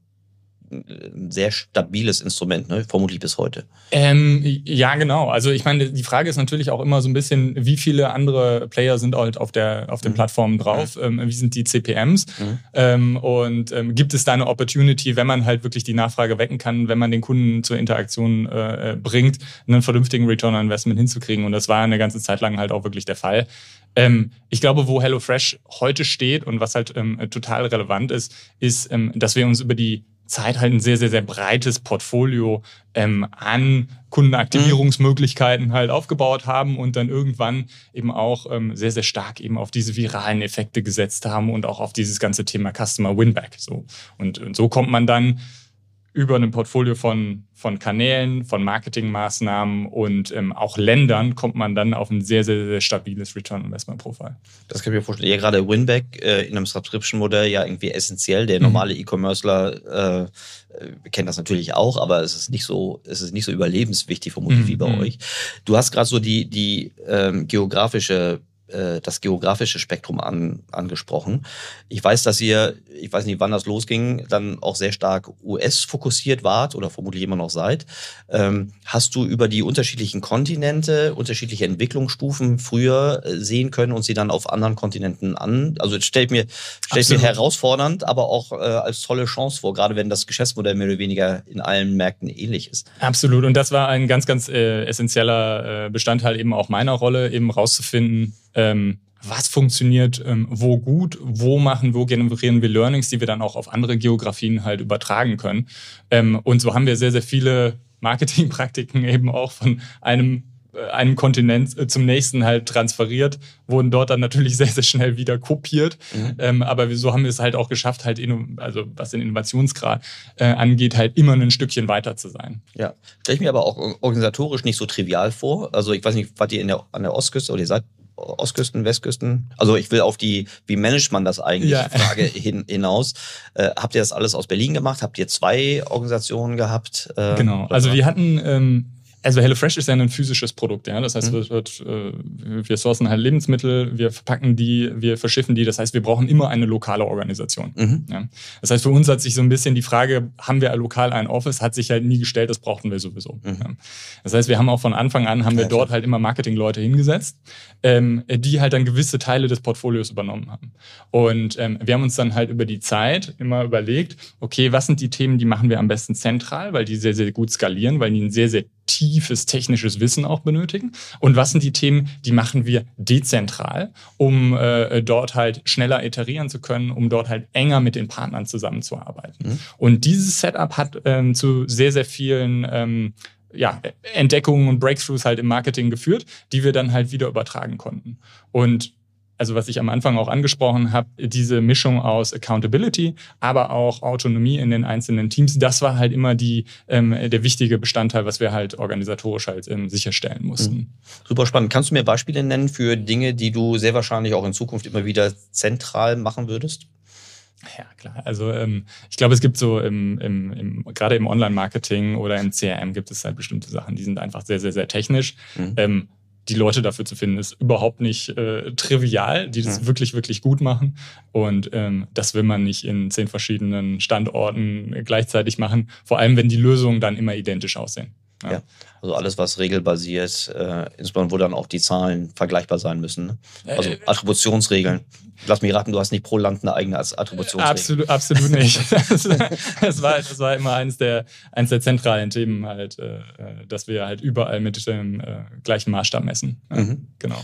ein sehr stabiles Instrument, ne? vermutlich bis heute. Ähm, ja, genau. Also ich meine, die Frage ist natürlich auch immer so ein bisschen, wie viele andere Player sind halt auf, der, auf den mhm. Plattformen drauf? Mhm. Ähm, wie sind die CPMs? Mhm. Ähm, und ähm, gibt es da eine Opportunity, wenn man halt wirklich die Nachfrage wecken kann, wenn man den Kunden zur Interaktion äh, bringt, einen vernünftigen Return on Investment hinzukriegen? Und das war eine ganze Zeit lang halt auch wirklich der Fall. Ähm, ich glaube, wo HelloFresh heute steht und was halt ähm, total relevant ist, ist, dass wir uns über die Zeit halt ein sehr, sehr, sehr breites Portfolio ähm, an Kundenaktivierungsmöglichkeiten halt aufgebaut haben und dann irgendwann eben auch ähm, sehr, sehr stark eben auf diese viralen Effekte gesetzt haben und auch auf dieses ganze Thema Customer Winback. So. Und, und so kommt man dann über ein Portfolio von, von Kanälen, von Marketingmaßnahmen und ähm, auch Ländern kommt man dann auf ein sehr, sehr, sehr stabiles Return Investment Profile. Das kann ich mir vorstellen. Ja, gerade Winback äh, in einem Subscription-Modell ja irgendwie essentiell. Der mhm. normale mhm. E-Commercer äh, kennt das natürlich auch, aber es ist nicht so, es ist nicht so überlebenswichtig vermutlich mhm. wie bei mhm. euch. Du hast gerade so die, die ähm, geografische äh, das geografische Spektrum an, angesprochen. Ich weiß, dass ihr, ich weiß nicht, wann das losging, dann auch sehr stark US-fokussiert wart oder vermutlich immer noch seid. Ähm, hast du über die unterschiedlichen Kontinente, unterschiedliche Entwicklungsstufen früher äh, sehen können und sie dann auf anderen Kontinenten an? Also stellt mir, stellt mir herausfordernd, aber auch äh, als tolle Chance vor, gerade wenn das Geschäftsmodell mehr oder weniger in allen Märkten ähnlich ist. Absolut. Und das war ein ganz, ganz äh, essentieller Bestandteil eben auch meiner Rolle, eben rauszufinden, ähm, was funktioniert ähm, wo gut, wo machen, wo generieren wir Learnings, die wir dann auch auf andere Geografien halt übertragen können. Ähm, und so haben wir sehr, sehr viele Marketingpraktiken eben auch von einem äh, einem Kontinent äh, zum nächsten halt transferiert, wurden dort dann natürlich sehr, sehr schnell wieder kopiert. Mhm. Ähm, aber so haben wir es halt auch geschafft, halt, also was den Innovationsgrad äh, angeht, halt immer ein Stückchen weiter zu sein. Ja, stelle ich mir aber auch organisatorisch nicht so trivial vor. Also ich weiß nicht, wart ihr in der, an der Ostküste oder ihr seid Ostküsten, Westküsten? Also ich will auf die, wie managt man das eigentlich, ja. Frage hin, hinaus. Äh, habt ihr das alles aus Berlin gemacht? Habt ihr zwei Organisationen gehabt? Äh, genau, also wir hatten ähm, Also HelloFresh ist ja ein physisches Produkt, ja. Das heißt, mhm. wird, äh, wir sourcen halt Lebensmittel, wir verpacken die, wir verschiffen die. Das heißt, wir brauchen immer eine lokale Organisation. Mhm. Ja. Das heißt, für uns hat sich so ein bisschen die Frage, haben wir lokal ein Office, hat sich halt nie gestellt, das brauchten wir sowieso. Mhm. Ja. Das heißt, wir haben auch von Anfang an, haben wir dort halt immer Marketingleute hingesetzt, ähm, die halt dann gewisse Teile des Portfolios übernommen haben. Und ähm, wir haben uns dann halt über die Zeit immer überlegt, okay, was sind die Themen, die machen wir am besten zentral, weil die sehr, sehr gut skalieren, weil die ein sehr, sehr tiefes technisches Wissen auch benötigen. Und was sind die Themen, die machen wir dezentral, um äh, dort halt schneller iterieren zu können, um dort halt enger mit den Partnern zusammenzuarbeiten. Mhm. Und dieses Setup hat ähm, zu sehr, sehr vielen ähm, ja, Entdeckungen und Breakthroughs halt im Marketing geführt, die wir dann halt wieder übertragen konnten. Und also was ich am Anfang auch angesprochen habe, diese Mischung aus Accountability, aber auch Autonomie in den einzelnen Teams, das war halt immer die, ähm, der wichtige Bestandteil, was wir halt organisatorisch halt ähm, sicherstellen mussten. Mhm. Super spannend. Kannst du mir Beispiele nennen für Dinge, die du sehr wahrscheinlich auch in Zukunft immer wieder zentral machen würdest? Ja, klar. Also ähm, ich glaube, es gibt so im, im, im gerade im Online-Marketing oder im CRM gibt es halt bestimmte Sachen, die sind einfach sehr, sehr, sehr technisch. Mhm. Ähm, die Leute dafür zu finden, ist überhaupt nicht äh, trivial, die das mhm. wirklich, wirklich gut machen. Und ähm, das will man nicht in zehn verschiedenen Standorten gleichzeitig machen, vor allem wenn die Lösungen dann immer identisch aussehen. Ja. ja. Also alles, was regelbasiert, äh, insbesondere wo dann auch die Zahlen vergleichbar sein müssen. Ne? Also äh, Attributionsregeln. Lass mich raten, du hast nicht pro Land eine eigene Attributionsregel. Absolut, absolut nicht. das, war, das war immer eines der, eines der zentralen Themen halt, äh, äh dass wir halt überall mit dem äh, gleichen Maßstab messen. Mhm. Genau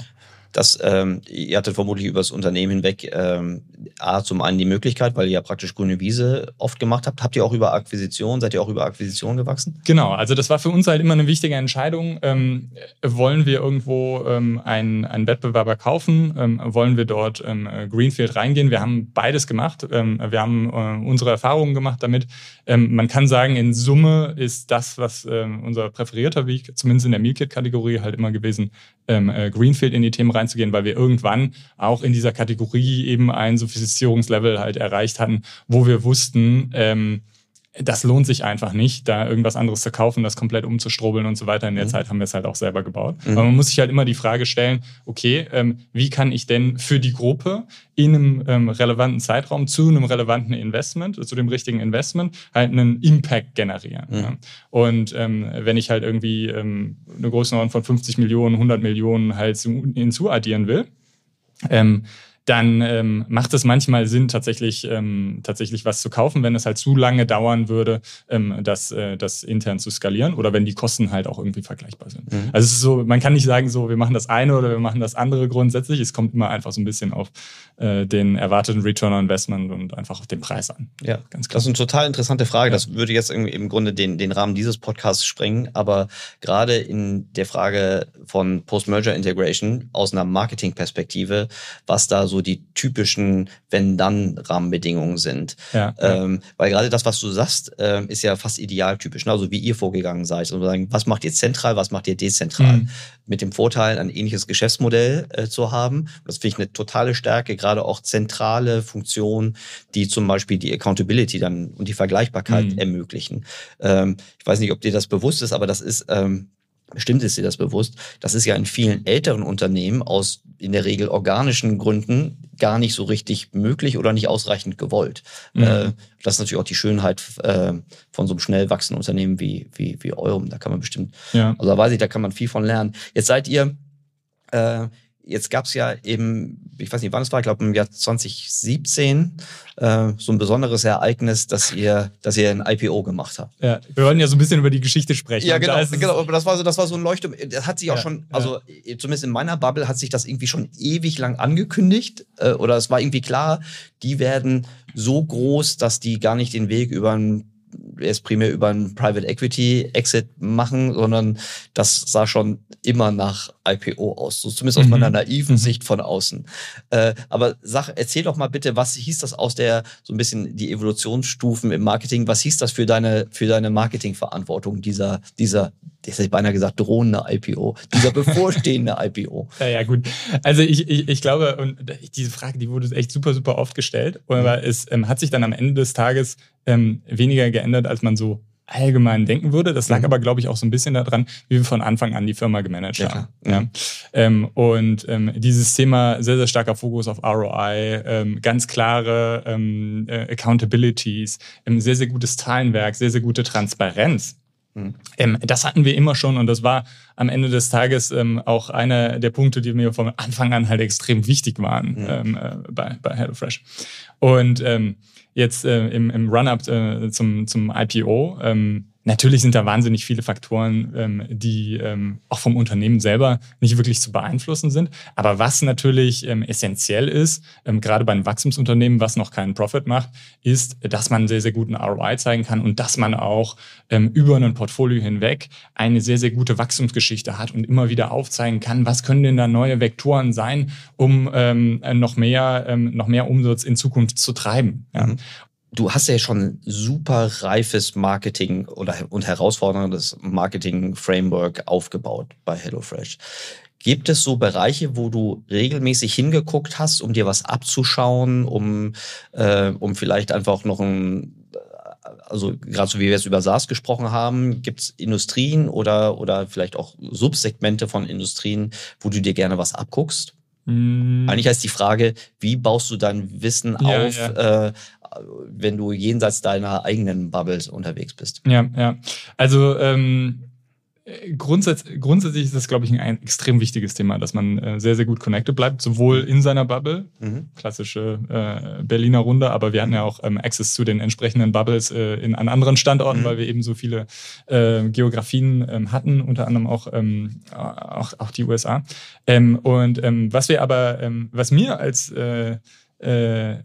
dass ähm, ihr hattet vermutlich über das Unternehmen hinweg ähm, A, zum einen die Möglichkeit, weil ihr ja praktisch grüne Wiese oft gemacht habt. Habt ihr auch über Akquisition, seid ihr auch über Akquisition gewachsen? Genau, also das war für uns halt immer eine wichtige Entscheidung. Ähm, wollen wir irgendwo ähm, einen, einen Wettbewerber kaufen? Ähm, wollen wir dort ähm, Greenfield reingehen? Wir haben beides gemacht. Ähm, wir haben äh, unsere Erfahrungen gemacht damit. Ähm, man kann sagen, in Summe ist das, was ähm, unser präferierter Weg, zumindest in der Mealkit-Kategorie, halt immer gewesen, ähm, äh, Greenfield in die Themen reinzugehen, weil wir irgendwann auch in dieser Kategorie eben ein Sophistizierungslevel halt erreicht hatten, wo wir wussten, ähm, das lohnt sich einfach nicht, da irgendwas anderes zu kaufen, das komplett umzustrobeln und so weiter. In der mhm. Zeit haben wir es halt auch selber gebaut. Mhm. Aber man muss sich halt immer die Frage stellen, okay, ähm, wie kann ich denn für die Gruppe in einem ähm, relevanten Zeitraum zu einem relevanten Investment, zu dem richtigen Investment, halt einen Impact generieren. Mhm. Ja? Und ähm, wenn ich halt irgendwie ähm, eine Größenordnung von 50 Millionen, 100 Millionen halt hinzuaddieren will, ähm, dann ähm, macht es manchmal Sinn, tatsächlich, ähm, tatsächlich was zu kaufen, wenn es halt zu lange dauern würde, ähm, das, äh, das intern zu skalieren oder wenn die Kosten halt auch irgendwie vergleichbar sind. Mhm. Also es ist so, man kann nicht sagen, so wir machen das eine oder wir machen das andere grundsätzlich. Es kommt immer einfach so ein bisschen auf äh, den erwarteten Return on Investment und einfach auf den Preis an. Ja, ganz klar. Das ist eine total interessante Frage. Ja. Das würde jetzt im Grunde den, den Rahmen dieses Podcasts sprengen, aber gerade in der Frage von Post-Merger Integration aus einer Marketing-Perspektive, was da so die typischen Wenn-Dann-Rahmenbedingungen sind. Ja, ähm, Weil gerade das, was du sagst, äh, ist ja fast idealtypisch, ne? also wie ihr vorgegangen seid. Und sagen, was macht ihr zentral, was macht ihr dezentral? Mhm. Mit dem Vorteil, ein ähnliches Geschäftsmodell äh, zu haben. Das finde ich eine totale Stärke, gerade auch zentrale Funktionen, die zum Beispiel die Accountability dann und die Vergleichbarkeit mhm. ermöglichen. Ähm, ich weiß nicht, ob dir das bewusst ist, aber das ist ähm, Bestimmt ist dir das bewusst. Das ist ja in vielen älteren Unternehmen aus in der Regel organischen Gründen gar nicht so richtig möglich oder nicht ausreichend gewollt. Mhm. Äh, das ist natürlich auch die Schönheit äh, von so einem schnell wachsenden Unternehmen wie, wie, wie eurem. Da kann man bestimmt, ja. also da weiß ich, da kann man viel von lernen. Jetzt seid ihr äh, jetzt gab es ja eben, ich weiß nicht, wann es war, ich glaube im Jahr 2017, äh, so ein besonderes Ereignis, dass ihr, dass ihr ein IPO gemacht habt. Ja, wir wollen ja so ein bisschen über die Geschichte sprechen. Ja, genau, genau. Das war so, das war so ein Leuchtturm. Das hat sich auch ja, schon, also ja. zumindest in meiner Bubble hat sich das irgendwie schon ewig lang angekündigt. Äh, oder es war irgendwie klar, die werden so groß, dass die gar nicht den Weg über ein erst primär über einen Private Equity Exit machen, sondern das sah schon immer nach IPO aus, so zumindest aus mhm. meiner naiven mhm. Sicht von außen. Äh, aber sag, erzähl doch mal bitte, was hieß das aus der so ein bisschen die Evolutionsstufen im Marketing? Was hieß das für deine für deine Marketingverantwortung dieser dieser das hätte ich beinahe gesagt, drohende IPO, dieser bevorstehende IPO. Ja, ja, gut. Also ich, ich, ich glaube, und diese Frage, die wurde echt super, super oft gestellt, aber mhm. es ähm, hat sich dann am Ende des Tages ähm, weniger geändert, als man so allgemein denken würde. Das lag mhm. aber, glaube ich, auch so ein bisschen daran, wie wir von Anfang an die Firma gemanagt ja, haben. Ja. Mhm. Ähm, und ähm, dieses Thema sehr, sehr starker Fokus auf ROI, ähm, ganz klare ähm, äh, Accountabilities, ähm, sehr, sehr gutes Zahlenwerk, sehr, sehr gute Transparenz. Ähm, das hatten wir immer schon und das war am Ende des Tages ähm, auch einer der Punkte, die mir von Anfang an halt extrem wichtig waren mhm. ähm, äh, bei, bei HelloFresh. Und ähm, jetzt äh, im, im Run-up äh, zum, zum IPO ähm, Natürlich sind da wahnsinnig viele Faktoren, ähm, die ähm, auch vom Unternehmen selber nicht wirklich zu beeinflussen sind. Aber was natürlich ähm, essentiell ist, ähm, gerade bei einem Wachstumsunternehmen, was noch keinen Profit macht, ist, dass man sehr, sehr guten ROI zeigen kann und dass man auch ähm, über ein Portfolio hinweg eine sehr, sehr gute Wachstumsgeschichte hat und immer wieder aufzeigen kann, was können denn da neue Vektoren sein, um ähm, noch, mehr, noch mehr Umsatz in Zukunft zu treiben. Ja. Du hast ja schon super reifes Marketing oder und herausforderndes Marketing-Framework aufgebaut bei HelloFresh. Gibt es so Bereiche, wo du regelmäßig hingeguckt hast, um dir was abzuschauen, um, äh, um vielleicht einfach noch ein, also gerade so wie wir jetzt über SaaS gesprochen haben, gibt es Industrien oder, oder vielleicht auch Subsegmente von Industrien, wo du dir gerne was abguckst? Mm. Eigentlich heißt die Frage, wie baust du dein Wissen ja, auf, ja. Äh, wenn du jenseits deiner eigenen Bubbles unterwegs bist. Ja, ja. Also ähm, grundsätz grundsätzlich ist das, glaube ich, ein extrem wichtiges Thema, dass man äh, sehr, sehr gut connected bleibt, sowohl in seiner Bubble, mhm. klassische äh, Berliner Runde, aber wir hatten ja auch ähm, Access zu den entsprechenden Bubbles äh, in, an anderen Standorten, mhm. weil wir eben so viele äh, Geografien ähm, hatten, unter anderem auch, ähm, auch, auch die USA. Ähm, und ähm, was wir aber, ähm, was mir als äh, äh,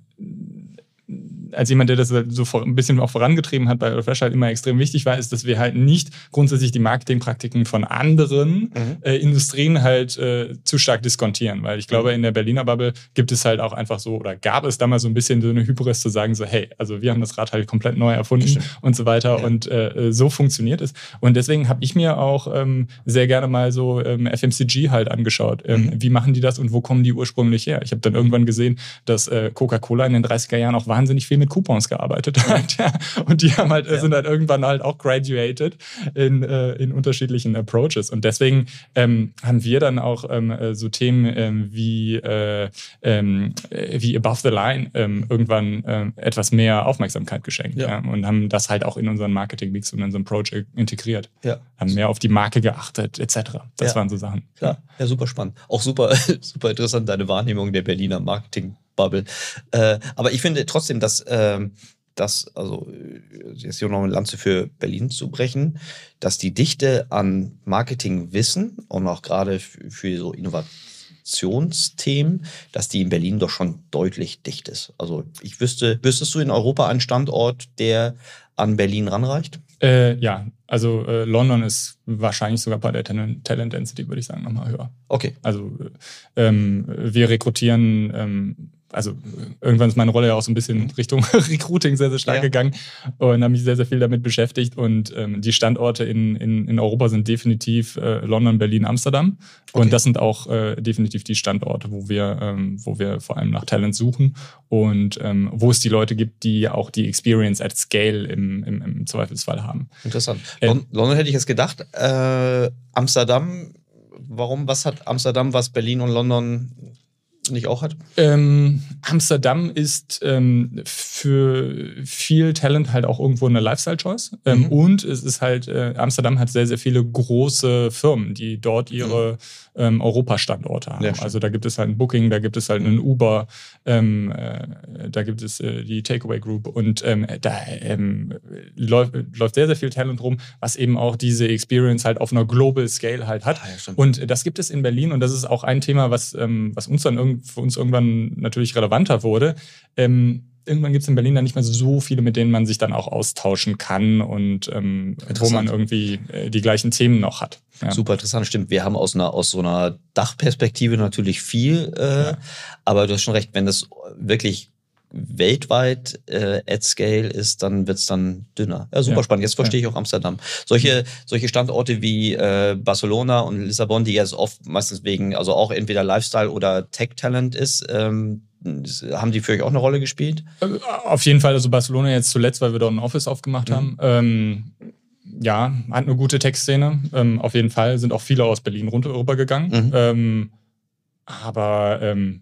als jemand, der das so ein bisschen auch vorangetrieben hat bei Refresh halt immer extrem wichtig war, ist, dass wir halt nicht grundsätzlich die Marketingpraktiken von anderen mhm. äh, Industrien halt äh, zu stark diskontieren. Weil ich glaube, mhm. in der Berliner Bubble gibt es halt auch einfach so, oder gab es damals so ein bisschen so eine Hybris zu sagen, so, hey, also wir haben das Rad halt komplett neu erfunden und so weiter. Ja. Und äh, so funktioniert es. Und deswegen habe ich mir auch ähm, sehr gerne mal so ähm, FMCG halt angeschaut. Ähm, mhm. Wie machen die das und wo kommen die ursprünglich her? Ich habe dann irgendwann gesehen, dass äh, Coca-Cola in den 30er Jahren auch wahnsinnig viel mit Coupons gearbeitet hat. Ja. Und die haben halt, ja. sind halt irgendwann halt auch graduated in, äh, in unterschiedlichen Approaches. Und deswegen ähm, haben wir dann auch ähm, äh, so Themen ähm, wie, äh, ähm, wie Above the Line ähm, irgendwann ähm, etwas mehr Aufmerksamkeit geschenkt. Ja. Und haben das halt auch in unseren Marketing-Mix und in unserem Project integriert. Ja. Haben mehr auf die Marke geachtet, etc. Das waren so Sachen. Ja, ja super spannend. Auch super, super interessant, deine Wahrnehmung der Berliner Marketing Bubble. Äh, aber ich finde trotzdem, dass äh, das, also jetzt hier noch eine Lanze für Berlin zu brechen, dass die Dichte an Marketingwissen und auch gerade für so Innovationsthemen, dass die in Berlin doch schon deutlich dicht ist. Also ich wüsste, wüsstest du in Europa einen Standort, der an Berlin ranreicht? Äh, ja, also äh, London ist wahrscheinlich sogar bei der Talent, Talent Density, würde ich sagen, nochmal höher. Okay. Also äh, ähm, wir rekrutieren ähm, also irgendwann ist meine Rolle ja auch so ein bisschen Richtung Recruiting sehr, sehr stark ja. gegangen und habe mich sehr, sehr viel damit beschäftigt. Und ähm, die Standorte in, in, in Europa sind definitiv äh, London, Berlin, Amsterdam. Okay. Und das sind auch äh, definitiv die Standorte, wo wir, ähm, wo wir vor allem nach Talent suchen und ähm, wo es die Leute gibt, die auch die Experience at Scale im, im, im Zweifelsfall haben. Interessant. Ähm, London hätte ich jetzt gedacht. Äh, Amsterdam, warum? Was hat Amsterdam, was Berlin und London nicht auch hat? Ähm, Amsterdam ist ähm, für viel Talent halt auch irgendwo eine Lifestyle-Choice. Ähm, mhm. Und es ist halt, äh, Amsterdam hat sehr, sehr viele große Firmen, die dort ihre mhm. Ähm, Europastandorte haben. Ja, also da gibt es halt ein Booking, da gibt es halt einen Uber, ähm, äh, da gibt es äh, die Takeaway Group und ähm, da ähm, läuft, läuft sehr, sehr viel Talent rum, was eben auch diese Experience halt auf einer Global Scale halt hat. Ah, ja, und das gibt es in Berlin und das ist auch ein Thema, was, was uns dann irgendwie für uns irgendwann natürlich relevanter wurde. Ähm, irgendwann gibt es in Berlin dann nicht mehr so viele, mit denen man sich dann auch austauschen kann und ähm, wo man irgendwie äh, die gleichen Themen noch hat. Ja. Super interessant, stimmt. Wir haben aus einer aus so einer Dachperspektive natürlich viel, äh, ja. aber du hast schon recht, wenn das wirklich weltweit äh, at scale ist, dann wird's dann dünner. Ja, super ja. spannend. Jetzt verstehe ich auch Amsterdam. Solche, solche Standorte wie äh, Barcelona und Lissabon, die jetzt oft meistens wegen, also auch entweder Lifestyle oder Tech-Talent ist, ähm, haben die für euch auch eine Rolle gespielt? Äh, auf jeden Fall, also Barcelona jetzt zuletzt, weil wir dort ein Office aufgemacht mhm. haben. Ähm, ja, hat eine gute Textszene. Ähm, auf jeden Fall sind auch viele aus Berlin runtergegangen. Mhm. Ähm, aber ähm,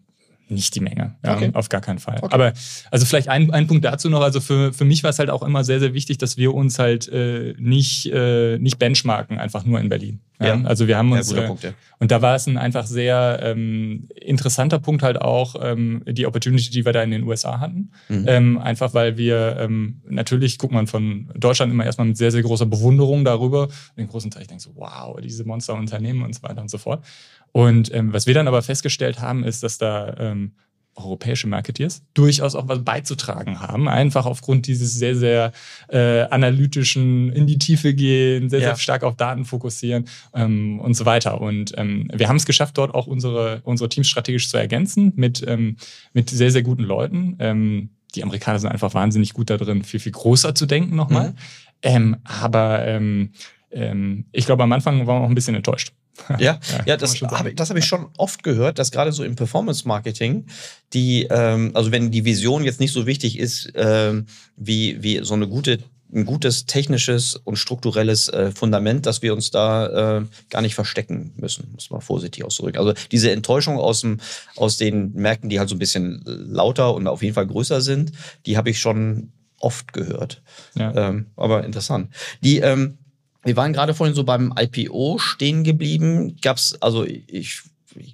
nicht die Menge. Ja, okay. Auf gar keinen Fall. Okay. Aber also vielleicht ein, ein Punkt dazu noch. Also für, für mich war es halt auch immer sehr, sehr wichtig, dass wir uns halt äh, nicht, äh, nicht benchmarken, einfach nur in Berlin. Ja? ja. Also wir haben uns. Ja, Punkt, ja. Und da war es ein einfach sehr ähm, interessanter Punkt halt auch, ähm, die Opportunity, die wir da in den USA hatten. Mhm. Ähm, einfach weil wir ähm, natürlich guckt man von Deutschland immer erstmal mit sehr, sehr großer Bewunderung darüber. Den großen Teil, ich denke so, wow, diese Monsterunternehmen und so weiter und so fort. Und ähm, was wir dann aber festgestellt haben, ist, dass da ähm, europäische Marketeers durchaus auch was beizutragen haben. Einfach aufgrund dieses sehr, sehr äh, analytischen, in die Tiefe gehen, sehr, ja. sehr stark auf Daten fokussieren ähm, und so weiter. Und ähm, wir haben es geschafft, dort auch unsere, unsere Teams strategisch zu ergänzen mit, ähm, mit sehr, sehr guten Leuten. Ähm, die Amerikaner sind einfach wahnsinnig gut da drin, viel, viel größer zu denken nochmal. Mhm. Ähm, aber ähm, ähm, ich glaube, am Anfang waren wir auch ein bisschen enttäuscht. Ja, ja, ja das habe ich, hab ich schon oft gehört, dass gerade so im Performance-Marketing, die, ähm, also wenn die Vision jetzt nicht so wichtig ist, ähm, wie, wie so eine gute ein gutes technisches und strukturelles äh, Fundament, dass wir uns da äh, gar nicht verstecken müssen, muss man vorsichtig ausdrücken. Also diese Enttäuschung aus, dem, aus den Märkten, die halt so ein bisschen lauter und auf jeden Fall größer sind, die habe ich schon oft gehört. Ja. Ähm, aber interessant. Die, ähm, wir waren gerade vorhin so beim IPO stehen geblieben. Gab's, also ich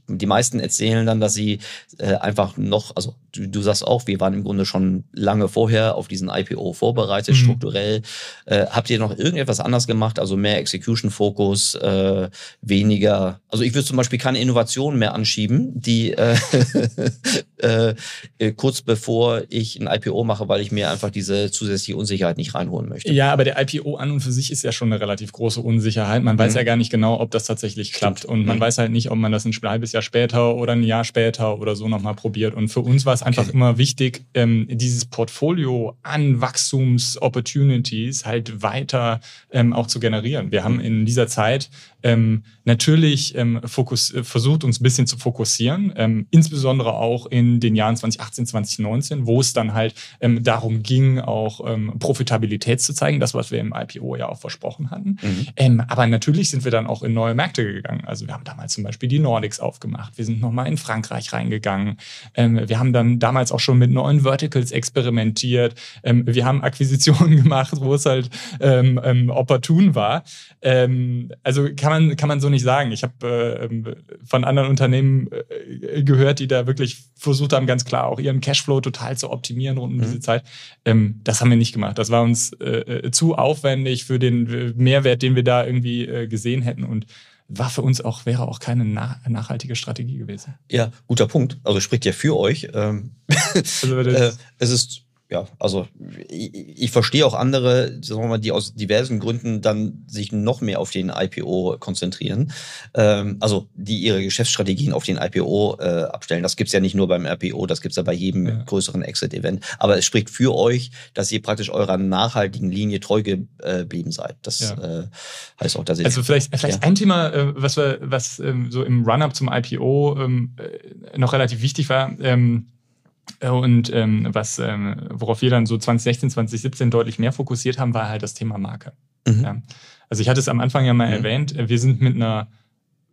die meisten erzählen dann, dass sie äh, einfach noch, also du, du sagst auch, wir waren im Grunde schon lange vorher auf diesen IPO vorbereitet, mhm. strukturell. Äh, habt ihr noch irgendetwas anders gemacht? Also mehr Execution-Fokus, äh, weniger, also ich würde zum Beispiel keine Innovationen mehr anschieben, die äh, äh, äh, kurz bevor ich ein IPO mache, weil ich mir einfach diese zusätzliche Unsicherheit nicht reinholen möchte. Ja, aber der IPO an und für sich ist ja schon eine relativ große Unsicherheit. Man weiß mhm. ja gar nicht genau, ob das tatsächlich klappt. Und man mhm. weiß halt nicht, ob man das ein halbes Jahr später oder ein Jahr später oder so nochmal probiert. Und für uns war es einfach okay. immer wichtig, ähm, dieses Portfolio an Wachstums-Opportunities halt weiter ähm, auch zu generieren. Wir haben mhm. in dieser Zeit ähm, natürlich ähm, fokus, äh, versucht, uns ein bisschen zu fokussieren, ähm, insbesondere auch in den Jahren 2018, 2019, wo es dann halt ähm, darum ging, auch ähm, Profitabilität zu zeigen, das, was wir im IPO ja auch versprochen hatten. Mhm. Ähm, aber natürlich sind wir dann auch in neue Märkte gegangen. Also wir haben damals zum Beispiel die Nordics aufgemacht, wir sind nochmal in Frankreich reingegangen, ähm, wir haben dann damals auch schon mit neuen Verticals experimentiert, ähm, wir haben Akquisitionen gemacht, wo es halt ähm, ähm, opportun war. Ähm, also kann man, kann man so nicht sagen. Ich habe äh, ähm, von anderen Unternehmen äh, gehört, die da wirklich versucht haben, ganz klar auch ihren Cashflow total zu optimieren rund um mhm. diese Zeit. Ähm, das haben wir nicht gemacht. Das war uns äh, äh zu aufwendig für den äh, Mehrwert, den wir da irgendwie äh, gesehen hätten und war für uns auch, wäre auch keine na nachhaltige Strategie gewesen. Ja, guter Punkt. Also spricht ja für euch. Ähm, also, es ist ja, also ich, ich verstehe auch andere, sagen wir mal, die aus diversen Gründen dann sich noch mehr auf den IPO konzentrieren. Ähm, also die ihre Geschäftsstrategien auf den IPO äh, abstellen. Das gibt's ja nicht nur beim RPO, das gibt's ja bei jedem ja. größeren Exit-Event. Aber es spricht für euch, dass ihr praktisch eurer nachhaltigen Linie treu geblieben seid. Das ja. äh, heißt auch, dass ihr. Also vielleicht, vielleicht ja. ein Thema, äh, was wir, was ähm, so im Run-up zum IPO ähm, äh, noch relativ wichtig war. Ähm, äh, und ähm, was, ähm, worauf wir dann so 2016, 2017 deutlich mehr fokussiert haben, war halt das Thema Marke. Mhm. Ja. Also ich hatte es am Anfang ja mal mhm. erwähnt, wir sind mit einer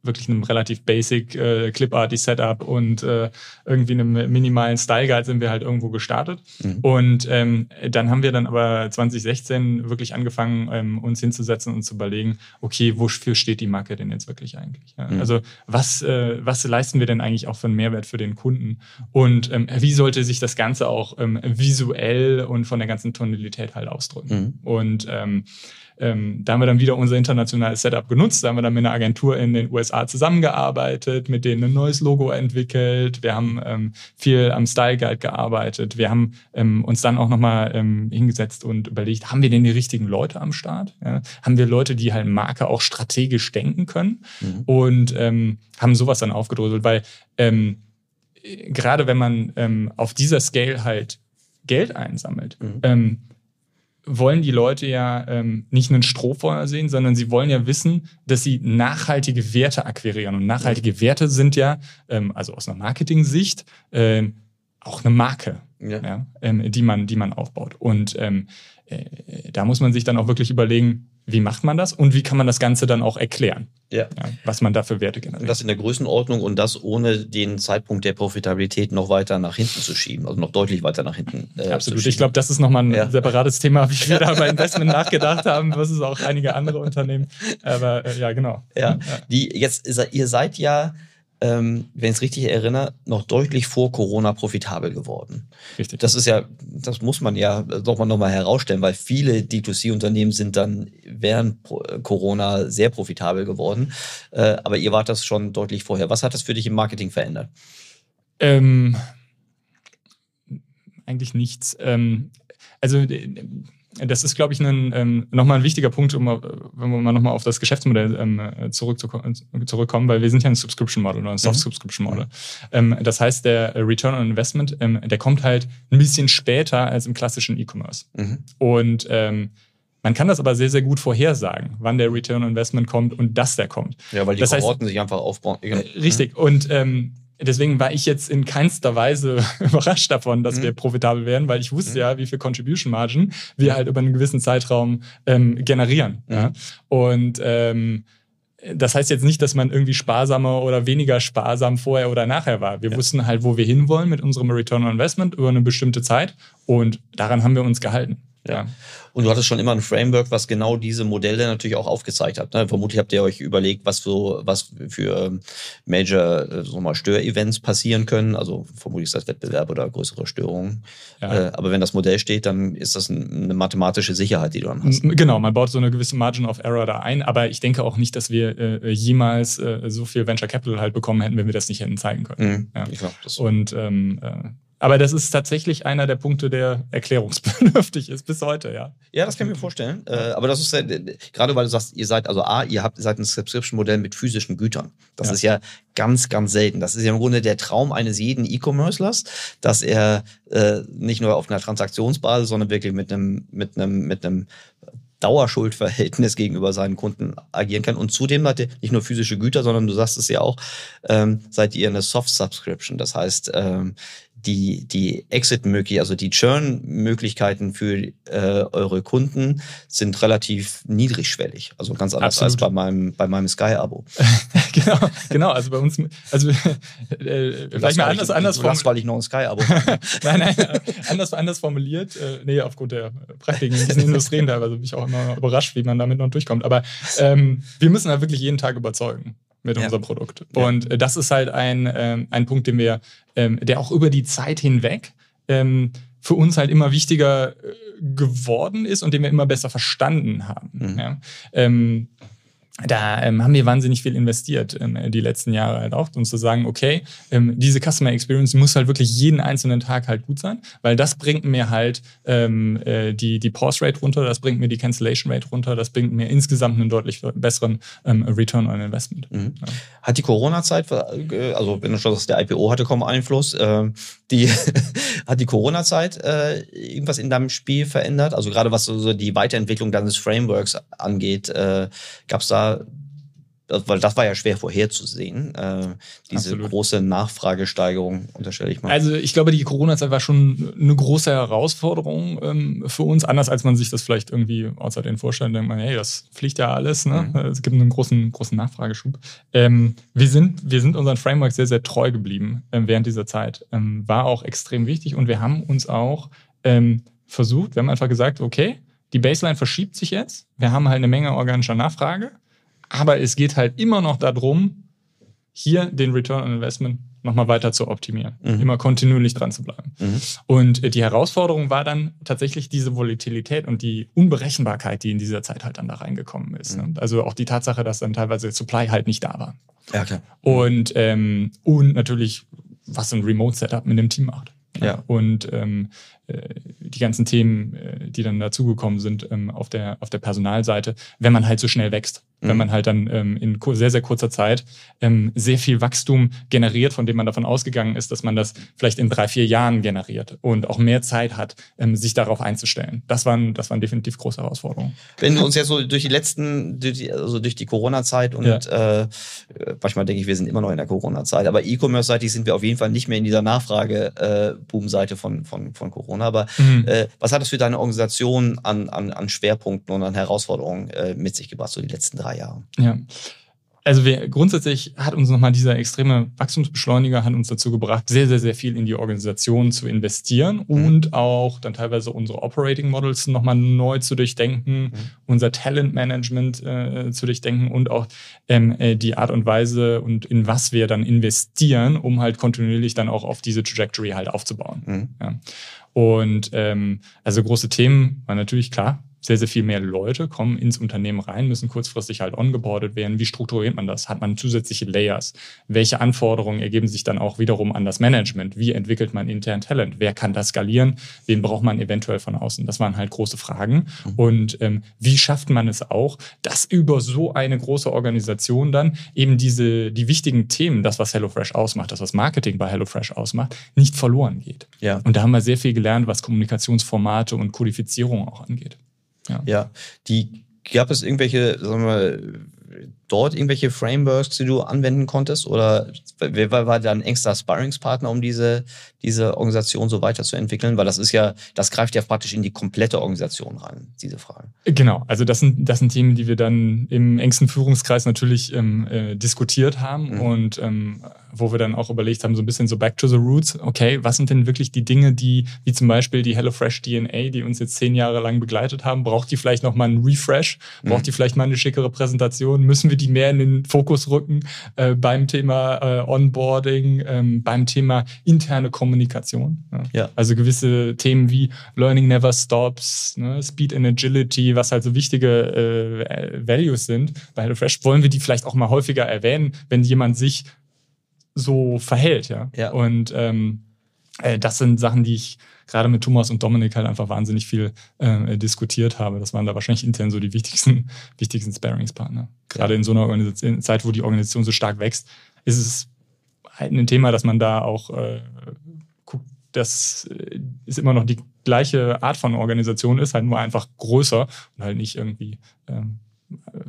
wirklich einem relativ basic äh, Cliparty Setup und äh, irgendwie einem minimalen Style Guide sind wir halt irgendwo gestartet. Mhm. Und ähm, dann haben wir dann aber 2016 wirklich angefangen, ähm, uns hinzusetzen und zu überlegen, okay, wofür steht die Marke denn jetzt wirklich eigentlich? Ja? Mhm. Also was, äh, was leisten wir denn eigentlich auch für einen Mehrwert für den Kunden? Und ähm, wie sollte sich das Ganze auch ähm, visuell und von der ganzen Tonalität halt ausdrücken? Mhm. Und ähm, ähm, da haben wir dann wieder unser internationales Setup genutzt. Da haben wir dann mit einer Agentur in den USA zusammengearbeitet, mit denen ein neues Logo entwickelt. Wir haben ähm, viel am Style Guide gearbeitet. Wir haben ähm, uns dann auch nochmal ähm, hingesetzt und überlegt, haben wir denn die richtigen Leute am Start? Ja? Haben wir Leute, die halt Marke auch strategisch denken können? Mhm. Und ähm, haben sowas dann aufgedröselt, weil ähm, gerade wenn man ähm, auf dieser Scale halt Geld einsammelt, mhm. Wollen die Leute ja ähm, nicht einen Strohfeuer sehen, sondern sie wollen ja wissen, dass sie nachhaltige Werte akquirieren. Und nachhaltige Werte sind ja, ähm, also aus einer Marketing-Sicht, ähm, auch eine Marke, ja. ja ähm, die, man, die man aufbaut. Und ähm, äh, da muss man sich dann auch wirklich überlegen, wie macht man das und wie kann man das Ganze dann auch erklären? Ja. ja was man da für Werte generiert. Und das in der Größenordnung und das ohne den Zeitpunkt der Profitabilität noch weiter nach hinten zu schieben, also noch deutlich weiter nach hinten. Äh, Absolut. Ich glaube, das ist nochmal ein ja. separates Thema, wie wir da bei Investment nachgedacht haben, versus auch einige andere Unternehmen. Aber äh, ja, genau. Ja. Die, jetzt, ihr seid ja ähm, wenn ich es richtig erinnere, noch deutlich vor Corona profitabel geworden. Richtig. Das ist ja, das muss man ja doch mal nochmal herausstellen, weil viele D2C-Unternehmen sind dann während Corona sehr profitabel geworden. Äh, aber ihr wart das schon deutlich vorher. Was hat das für dich im Marketing verändert? Ähm, eigentlich nichts. Ähm, also das ist, glaube ich, ein, ähm, nochmal ein wichtiger Punkt, um, wenn wir mal nochmal auf das Geschäftsmodell ähm, zurückkommen, weil wir sind ja ein Subscription Model oder ein Soft mhm. Subscription Model. Ähm, das heißt, der Return on Investment, ähm, der kommt halt ein bisschen später als im klassischen E-Commerce. Mhm. Und ähm, man kann das aber sehr, sehr gut vorhersagen, wann der Return on Investment kommt und dass der kommt. Ja, weil die das Kohorten heißt, sich einfach aufbauen. Äh, richtig. Und ähm, deswegen war ich jetzt in keinster Weise überrascht davon, dass mhm. wir profitabel werden, weil ich wusste mhm. ja, wie viel Contribution Margin wir halt über einen gewissen Zeitraum ähm, generieren. Mhm. Ja? Und ähm, das heißt jetzt nicht, dass man irgendwie sparsamer oder weniger sparsam vorher oder nachher war. Wir ja. wussten halt, wo wir hinwollen mit unserem Return on Investment über eine bestimmte Zeit und daran haben wir uns gehalten. Ja. Und du hattest schon immer ein Framework, was genau diese Modelle natürlich auch aufgezeigt hat. Ne? Vermutlich habt ihr euch überlegt, was so, was für ähm, Major äh, so mal Störevents passieren können. Also vermutlich ist das Wettbewerb oder größere Störungen. Ja. Äh, aber wenn das Modell steht, dann ist das eine mathematische Sicherheit, die du dann hast. Genau, man baut so eine gewisse Margin of Error da ein. Aber ich denke auch nicht, dass wir äh, jemals äh, so viel Venture Capital halt bekommen hätten, wenn wir das nicht hätten zeigen können. Mhm. Ja. Ich glaub, das Und ähm, äh, aber das ist tatsächlich einer der Punkte, der erklärungsbedürftig ist bis heute, ja. Ja, das kann ich mir vorstellen. Äh, aber das ist äh, gerade, weil du sagst, ihr seid, also A, ihr habt seid ein Subscription-Modell mit physischen Gütern. Das ja. ist ja ganz, ganz selten. Das ist ja im Grunde der Traum eines jeden E-Commercelers, dass er äh, nicht nur auf einer Transaktionsbasis, sondern wirklich mit einem, mit einem, mit einem Dauerschuldverhältnis gegenüber seinen Kunden agieren kann. Und zudem seid ihr nicht nur physische Güter, sondern du sagst es ja auch, ähm, seid ihr eine Soft Subscription. Das heißt, ähm, die, die Exit-Möglichkeiten, also die Churn-Möglichkeiten für äh, eure Kunden sind relativ niedrigschwellig. Also ganz anders Absolut. als bei meinem, bei meinem Sky-Abo. genau, genau. Also bei uns, also äh, vielleicht mal anders, anders formuliert. weil ich noch ein Sky-Abo Nein, nein, anders, anders formuliert. Äh, nee, aufgrund der Praktiken in diesen Industrien teilweise bin ich auch immer überrascht, wie man damit noch durchkommt. Aber ähm, wir müssen halt wirklich jeden Tag überzeugen mit ja. unserem Produkt. Und ja. das ist halt ein, ähm, ein Punkt, den wir, ähm, der auch über die Zeit hinweg ähm, für uns halt immer wichtiger äh, geworden ist und den wir immer besser verstanden haben. Mhm. Ja? Ähm, da ähm, haben wir wahnsinnig viel investiert ähm, die letzten Jahre halt auch, um zu sagen, okay, ähm, diese Customer Experience muss halt wirklich jeden einzelnen Tag halt gut sein, weil das bringt mir halt ähm, äh, die, die Pause Rate runter, das bringt mir die Cancellation Rate runter, das bringt mir insgesamt einen deutlich besseren ähm, Return on Investment. Mhm. Ja. Hat die Corona-Zeit, äh, also wenn du schon sagst, der IPO hatte kaum Einfluss, äh, die hat die Corona-Zeit äh, irgendwas in deinem Spiel verändert? Also gerade was so die Weiterentwicklung deines Frameworks angeht, äh, gab es da weil das war ja schwer vorherzusehen, äh, diese Absolut. große Nachfragesteigerung, unterstelle ich mal. Also ich glaube, die Corona-Zeit war schon eine große Herausforderung ähm, für uns, anders als man sich das vielleicht irgendwie außer den vorstellt, denkt man, hey, das fliegt ja alles, ne? Mhm. es gibt einen großen, großen Nachfrageschub. Ähm, wir, sind, wir sind unseren Framework sehr, sehr treu geblieben ähm, während dieser Zeit. Ähm, war auch extrem wichtig und wir haben uns auch ähm, versucht, wir haben einfach gesagt, okay, die Baseline verschiebt sich jetzt, wir haben halt eine Menge organischer Nachfrage, aber es geht halt immer noch darum, hier den Return on Investment nochmal weiter zu optimieren, mhm. immer kontinuierlich dran zu bleiben. Mhm. Und äh, die Herausforderung war dann tatsächlich diese Volatilität und die Unberechenbarkeit, die in dieser Zeit halt dann da reingekommen ist. Mhm. Ne? Also auch die Tatsache, dass dann teilweise Supply halt nicht da war. Ja, okay. Und, ähm, und natürlich, was ein Remote-Setup mit dem Team macht. Ja. Und ähm, äh, die ganzen Themen, äh, die dann dazugekommen sind ähm, auf, der, auf der Personalseite, wenn man halt so schnell wächst. mhm. wenn man halt dann ähm, in sehr, sehr kurzer Zeit ähm, sehr viel Wachstum generiert, von dem man davon ausgegangen ist, dass man das vielleicht in drei, vier Jahren generiert und auch mehr Zeit hat, sich darauf einzustellen. Das waren, das waren definitiv große Herausforderungen. Wenn wir uns jetzt so durch die letzten, durch die, also durch die Corona-Zeit und ja. äh, manchmal denke ich, wir sind immer noch in der Corona-Zeit, aber E-Commerce-seitig sind wir auf jeden Fall nicht mehr in dieser Nachfrage-Boom-Seite äh, von, von, von Corona. Aber mhm. äh, was hat das für deine Organisation an, an, an Schwerpunkten und an Herausforderungen äh, mit sich gebracht, so die letzten drei Jahre? Ja. Also wir, grundsätzlich hat uns nochmal dieser extreme Wachstumsbeschleuniger hat uns dazu gebracht, sehr, sehr, sehr viel in die Organisation zu investieren mhm. und auch dann teilweise unsere Operating Models nochmal neu zu durchdenken, mhm. unser Talent Management äh, zu durchdenken und auch ähm, äh, die Art und Weise und in was wir dann investieren, um halt kontinuierlich dann auch auf diese Trajectory halt aufzubauen. Mhm. Ja. Und ähm, also große Themen waren natürlich klar, sehr, sehr viel mehr Leute kommen ins Unternehmen rein, müssen kurzfristig halt ongeboardet werden. Wie strukturiert man das? Hat man zusätzliche Layers? Welche Anforderungen ergeben sich dann auch wiederum an das Management? Wie entwickelt man intern Talent? Wer kann das skalieren? Wen braucht man eventuell von außen? Das waren halt große Fragen. Mhm. Und ähm, wie schafft man es auch, dass über so eine große Organisation dann eben diese, die wichtigen Themen, das, was HelloFresh ausmacht, das, was Marketing bei HelloFresh ausmacht, nicht verloren geht? Ja. Und da haben wir sehr viel gelernt, was Kommunikationsformate und Kodifizierung auch angeht. Ja. ja, die gab es irgendwelche, sagen wir mal, dort irgendwelche Frameworks, die du anwenden konntest? Oder wer war dein engster Sparringspartner, um diese, diese Organisation so weiterzuentwickeln? Weil das ist ja, das greift ja praktisch in die komplette Organisation rein, diese Frage. Genau, also das sind, das sind Themen, die wir dann im engsten Führungskreis natürlich ähm, äh, diskutiert haben mhm. und ähm, wo wir dann auch überlegt haben, so ein bisschen so back to the roots. Okay, was sind denn wirklich die Dinge, die, wie zum Beispiel die HelloFresh DNA, die uns jetzt zehn Jahre lang begleitet haben, braucht die vielleicht nochmal einen Refresh? Braucht mhm. die vielleicht mal eine schickere Präsentation? Müssen wir die mehr in den Fokus rücken äh, beim Thema äh, Onboarding, ähm, beim Thema interne Kommunikation? Ja. ja. Also gewisse Themen wie Learning Never Stops, ne, Speed and Agility, was halt so wichtige äh, Values sind. Bei HelloFresh wollen wir die vielleicht auch mal häufiger erwähnen, wenn jemand sich so verhält, ja. ja. Und ähm, äh, das sind Sachen, die ich gerade mit Thomas und Dominik halt einfach wahnsinnig viel äh, diskutiert habe. Das waren da wahrscheinlich intern so die wichtigsten, wichtigsten Sparingspartner. Gerade ja. in so einer Organisation, Zeit, wo die Organisation so stark wächst, ist es halt ein Thema, dass man da auch äh, guckt, dass es immer noch die gleiche Art von Organisation ist, halt nur einfach größer und halt nicht irgendwie ähm,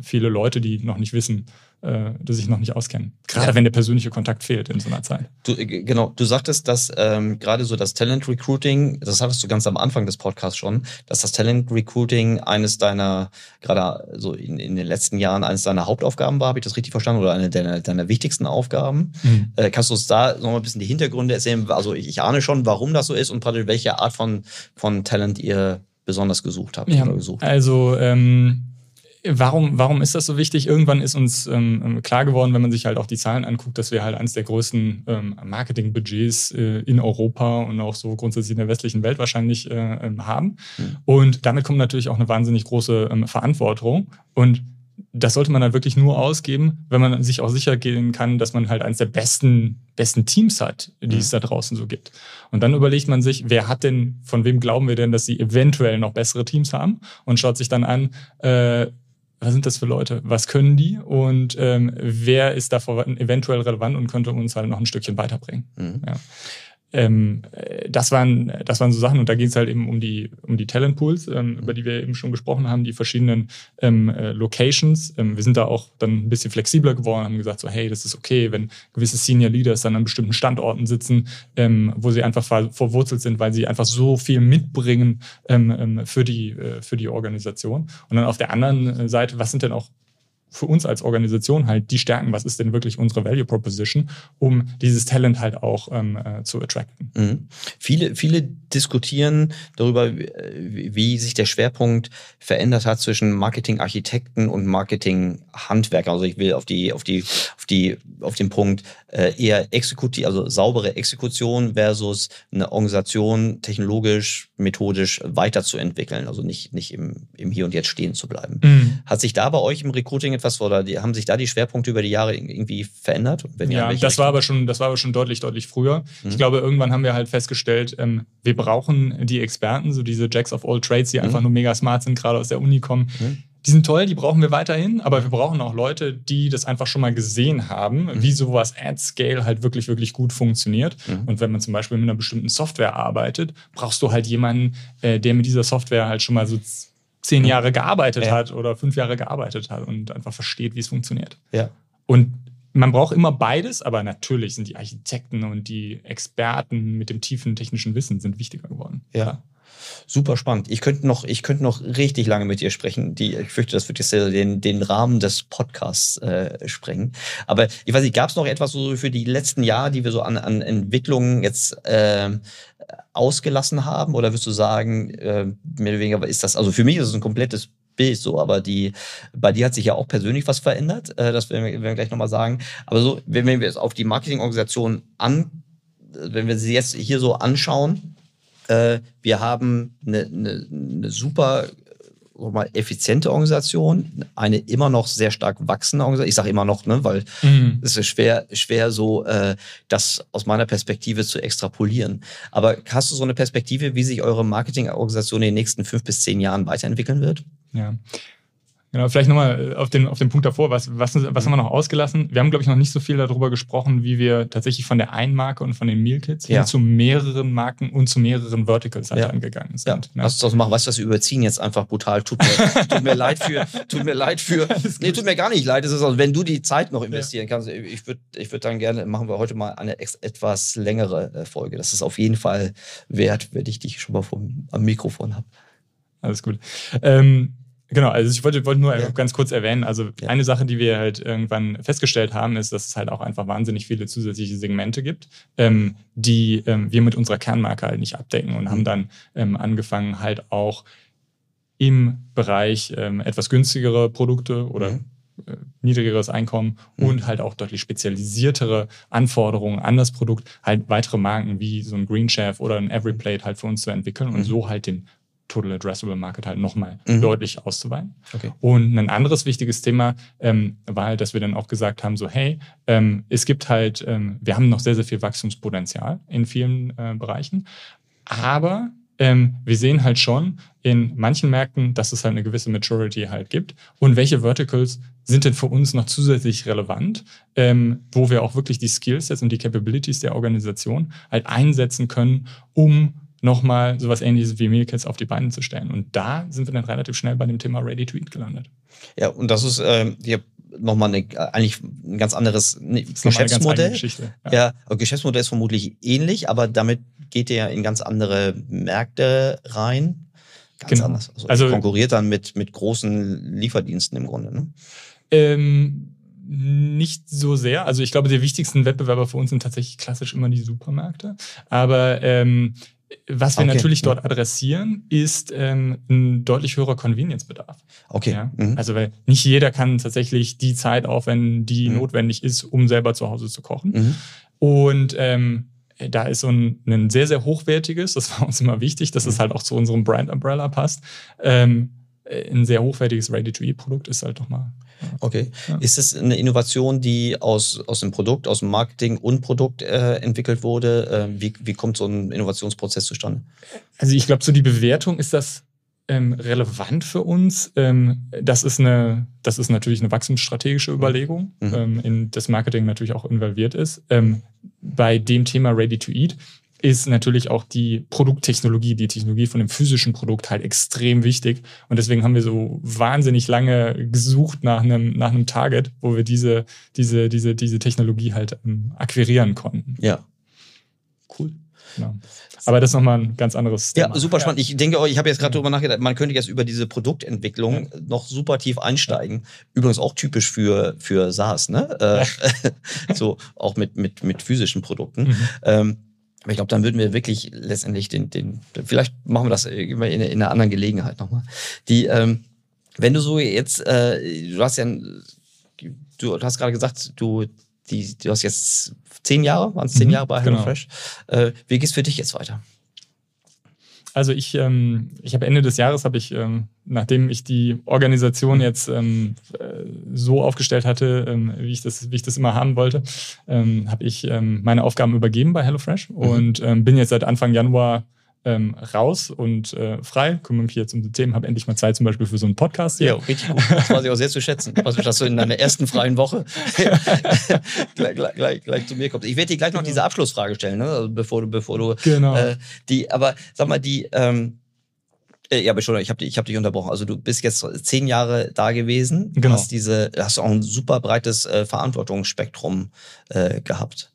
viele Leute, die noch nicht wissen, äh, sich noch nicht auskennen. Gerade ja. wenn der persönliche Kontakt fehlt in so einer Zeit. Du, äh, genau, du sagtest, dass ähm, gerade so das Talent Recruiting, das hattest du ganz am Anfang des Podcasts schon, dass das Talent Recruiting eines deiner, gerade so in, in den letzten Jahren, eines deiner Hauptaufgaben war, habe ich das richtig verstanden, oder eine deiner, deiner wichtigsten Aufgaben. Mhm. Äh, kannst du uns da noch mal ein bisschen die Hintergründe erzählen? Also ich, ich ahne schon, warum das so ist und praktisch welche Art von, von Talent ihr besonders gesucht habt ja, oder gesucht. Also ähm Warum, warum ist das so wichtig? Irgendwann ist uns ähm, ähm, klar geworden, wenn man sich halt auch die Zahlen anguckt, dass wir halt eines der größten ähm, Marketingbudgets äh, in Europa und auch so grundsätzlich in der westlichen Welt wahrscheinlich äh, ähm, haben. Mhm. Und damit kommt natürlich auch eine wahnsinnig große ähm, Verantwortung. Und das sollte man halt wirklich nur ausgeben, wenn man sich auch sicher gehen kann, dass man halt eines der besten, besten Teams hat, die es da draußen so gibt. Und dann überlegt man sich, wer hat denn, von wem glauben wir denn, dass sie eventuell noch bessere Teams haben und schaut sich dann an, äh, was sind das für Leute, was können die und ähm, wer ist davor eventuell relevant und könnte uns halt noch ein Stückchen weiterbringen. Mhm. Ja ähm, das, waren, das waren so Sachen und da ging es halt eben um die, um die Talentpools, ähm, über die wir eben schon gesprochen haben, die verschiedenen ähm, äh, Locations. Ähm, wir sind da auch dann ein bisschen flexibler geworden, haben gesagt, so hey, das ist okay, wenn gewisse Senior Leaders dann an bestimmten Standorten sitzen, ähm, wo sie einfach verwurzelt sind, weil sie einfach so viel mitbringen ähm, für, die, äh, für die Organisation. Und dann auf der anderen Seite, was sind denn auch für uns als Organisation halt die Stärken, was ist denn wirklich unsere Value Proposition, um dieses Talent halt auch ähm, äh, zu attracten. Mhm. Viele, viele diskutieren darüber, wie, wie sich der Schwerpunkt verändert hat zwischen Marketing-Architekten und Marketing-Handwerker. Also ich will auf die, auf die, auf die, auf den Punkt äh, eher exekutiv, also saubere Exekution versus eine Organisation technologisch, methodisch weiterzuentwickeln, also nicht, nicht im, im Hier und Jetzt stehen zu bleiben. Mhm. Hat sich da bei euch im Recruiting etwas oder die, haben sich da die Schwerpunkte über die Jahre irgendwie verändert? ja, ja das war aber schon, das war aber schon deutlich, deutlich früher. Mhm. Ich glaube, irgendwann haben wir halt festgestellt, ähm, wir brauchen die Experten, so diese Jacks of all Trades, die mhm. einfach nur mega smart sind, gerade aus der Uni kommen. Die sind toll, die brauchen wir weiterhin, aber wir brauchen auch Leute, die das einfach schon mal gesehen haben, mhm. wie sowas at Scale halt wirklich, wirklich gut funktioniert. Mhm. Und wenn man zum Beispiel mit einer bestimmten Software arbeitet, brauchst du halt jemanden, äh, der mit dieser Software halt schon mal so zehn. Jahre gearbeitet ja. hat oder fünf Jahre gearbeitet hat und einfach versteht, wie es funktioniert. Ja. Und man braucht immer beides, aber natürlich sind die Architekten und die Experten mit dem tiefen technischen Wissen sind wichtiger geworden. Ja. Super spannend. Ich könnte noch, ich könnte noch richtig lange mit dir sprechen. Die, ich fürchte, das wird jetzt den, den Rahmen des Podcasts äh, sprengen. Aber ich weiß nicht, gab es noch etwas so für die letzten Jahre, die wir so an, an Entwicklungen jetzt äh, ausgelassen haben? Oder würdest du sagen, äh, mehr oder weniger ist das, also für mich ist es ein komplettes Bild so, aber die, bei dir hat sich ja auch persönlich was verändert, äh, das werden wir, werden wir gleich nochmal sagen. Aber so, wenn, wenn wir es auf die Marketingorganisation an, wenn wir sie jetzt hier so anschauen, äh, wir haben eine, eine, eine super mal, effiziente Organisation, eine immer noch sehr stark wachsende Organisation. Ich sage immer noch, ne, weil mhm. es ist schwer, schwer so, äh, das aus meiner Perspektive zu extrapolieren. Aber hast du so eine Perspektive, wie sich eure Marketingorganisation in den nächsten fünf bis zehn Jahren weiterentwickeln wird? Ja. Genau, vielleicht nochmal äh, auf den, auf den Punkt davor, was, was, was haben wir noch ausgelassen? Wir haben, glaube ich, noch nicht so viel darüber gesprochen, wie wir tatsächlich von der einen Marke und von den Meal Kits ja. zu mehreren Marken und zu mehreren Verticals halt ja. angegangen sind. Ja. Ne? Lass uns das machen. Weißt du, was wir überziehen jetzt einfach brutal. Tut mir, tut mir leid für, tut mir leid für, nee, tut mir gar nicht leid. Es ist also, wenn du die Zeit noch investieren kannst, ich würde, ich würde dann gerne, machen wir heute mal eine etwas längere äh, Folge. Das ist auf jeden Fall wert, wenn ich dich schon mal vom, am Mikrofon habe. Alles gut. Ähm, Genau, also ich wollte, wollte nur ja. ganz kurz erwähnen, also ja. eine Sache, die wir halt irgendwann festgestellt haben, ist, dass es halt auch einfach wahnsinnig viele zusätzliche Segmente gibt, ähm, die ähm, wir mit unserer Kernmarke halt nicht abdecken und mhm. haben dann ähm, angefangen halt auch im Bereich ähm, etwas günstigere Produkte oder mhm. äh, niedrigeres Einkommen mhm. und halt auch deutlich spezialisiertere Anforderungen an das Produkt, halt weitere Marken wie so ein Green Chef oder ein Everyplate halt für uns zu entwickeln und mhm. so halt den Total Addressable Market halt nochmal mhm. deutlich auszuweiten. Okay. Und ein anderes wichtiges Thema ähm, war halt, dass wir dann auch gesagt haben, so hey, ähm, es gibt halt, ähm, wir haben noch sehr, sehr viel Wachstumspotenzial in vielen äh, Bereichen, aber ähm, wir sehen halt schon in manchen Märkten, dass es halt eine gewisse Maturity halt gibt und welche Verticals sind denn für uns noch zusätzlich relevant, ähm, wo wir auch wirklich die Skillsets und die Capabilities der Organisation halt einsetzen können, um nochmal sowas ähnliches wie Mealkits auf die Beine zu stellen. Und da sind wir dann relativ schnell bei dem Thema Ready to Eat gelandet. Ja, und das ist ähm, hier nochmal eine, eigentlich ein ganz anderes ne, Geschäftsmodell. Ja. ja, Geschäftsmodell ist vermutlich ähnlich, aber damit geht ihr ja in ganz andere Märkte rein. Ganz genau. anders. Also, also konkurriert dann mit, mit großen Lieferdiensten im Grunde. Ne? Ähm, nicht so sehr. Also ich glaube, die wichtigsten Wettbewerber für uns sind tatsächlich klassisch immer die Supermärkte. Aber ähm, was wir okay. natürlich dort adressieren, ist ähm, ein deutlich höherer Convenience-Bedarf. Okay. Ja? Mhm. Also weil nicht jeder kann tatsächlich die Zeit aufwenden, die mhm. notwendig ist, um selber zu Hause zu kochen. Mhm. Und ähm, da ist so ein, ein, sehr, sehr hochwertiges, das war uns immer wichtig, dass es mhm. halt auch zu unserem Brand Umbrella passt. Ähm, ein sehr hochwertiges Ready-to-Eat-Produkt ist halt doch mal Okay. Ja. Ist es eine Innovation, die aus, aus dem Produkt, aus dem Marketing und Produkt äh, entwickelt wurde? Äh, wie, wie kommt so ein Innovationsprozess zustande? Also ich glaube, so die Bewertung ist das ähm, relevant für uns. Ähm, das, ist eine, das ist natürlich eine wachstumsstrategische mhm. Überlegung, mhm. ähm, in das Marketing natürlich auch involviert ist. Ähm, bei dem Thema Ready to Eat ist natürlich auch die Produkttechnologie, die Technologie von dem physischen Produkt halt extrem wichtig. Und deswegen haben wir so wahnsinnig lange gesucht nach einem, nach einem Target, wo wir diese, diese, diese, diese Technologie halt ähm, akquirieren konnten. Ja. Cool. Genau. Aber das ist nochmal ein ganz anderes Thema. Ja, super spannend. Ich denke, ich habe jetzt gerade darüber nachgedacht, man könnte jetzt über diese Produktentwicklung ja. noch super tief einsteigen. Übrigens auch typisch für, für SaaS, ne? Äh, so auch mit, mit, mit physischen Produkten. Mhm. Ähm, aber ich glaube, dann würden wir wirklich letztendlich den, den, vielleicht machen wir das in, in einer anderen Gelegenheit nochmal. Die, ähm, wenn du so jetzt, äh, du hast ja, du hast gerade gesagt, du, die, du hast jetzt zehn Jahre, waren es zehn mhm, Jahre bei HelloFresh. Genau. Äh, wie geht's für dich jetzt weiter? Also ich, ähm, ich habe Ende des Jahres, habe ich, ähm, nachdem ich die Organisation jetzt ähm, äh, so aufgestellt hatte, ähm, wie, ich das, wie ich das immer haben wollte, ähm, habe ich ähm, meine Aufgaben übergeben bei HelloFresh mhm. und bin jetzt seit Anfang Januar ähm, raus und äh, frei, kümmere mich jetzt um die Themen, habe endlich mal Zeit zum Beispiel für so einen Podcast hier. Ja, richtig gut. Das weiß ich auch sehr zu schätzen, dass du in deiner ersten freien Woche gleich, gleich, gleich, gleich, zu mir kommst. Ich werde dir gleich noch genau. diese Abschlussfrage stellen, ne? also bevor du, bevor du genau. äh, die, aber sag mal, die, ähm, äh, ja, aber schon, ich habe dich, hab dich unterbrochen. Also du bist jetzt zehn Jahre da gewesen, genau. hast diese, hast auch ein super breites äh, Verantwortungsspektrum äh, gehabt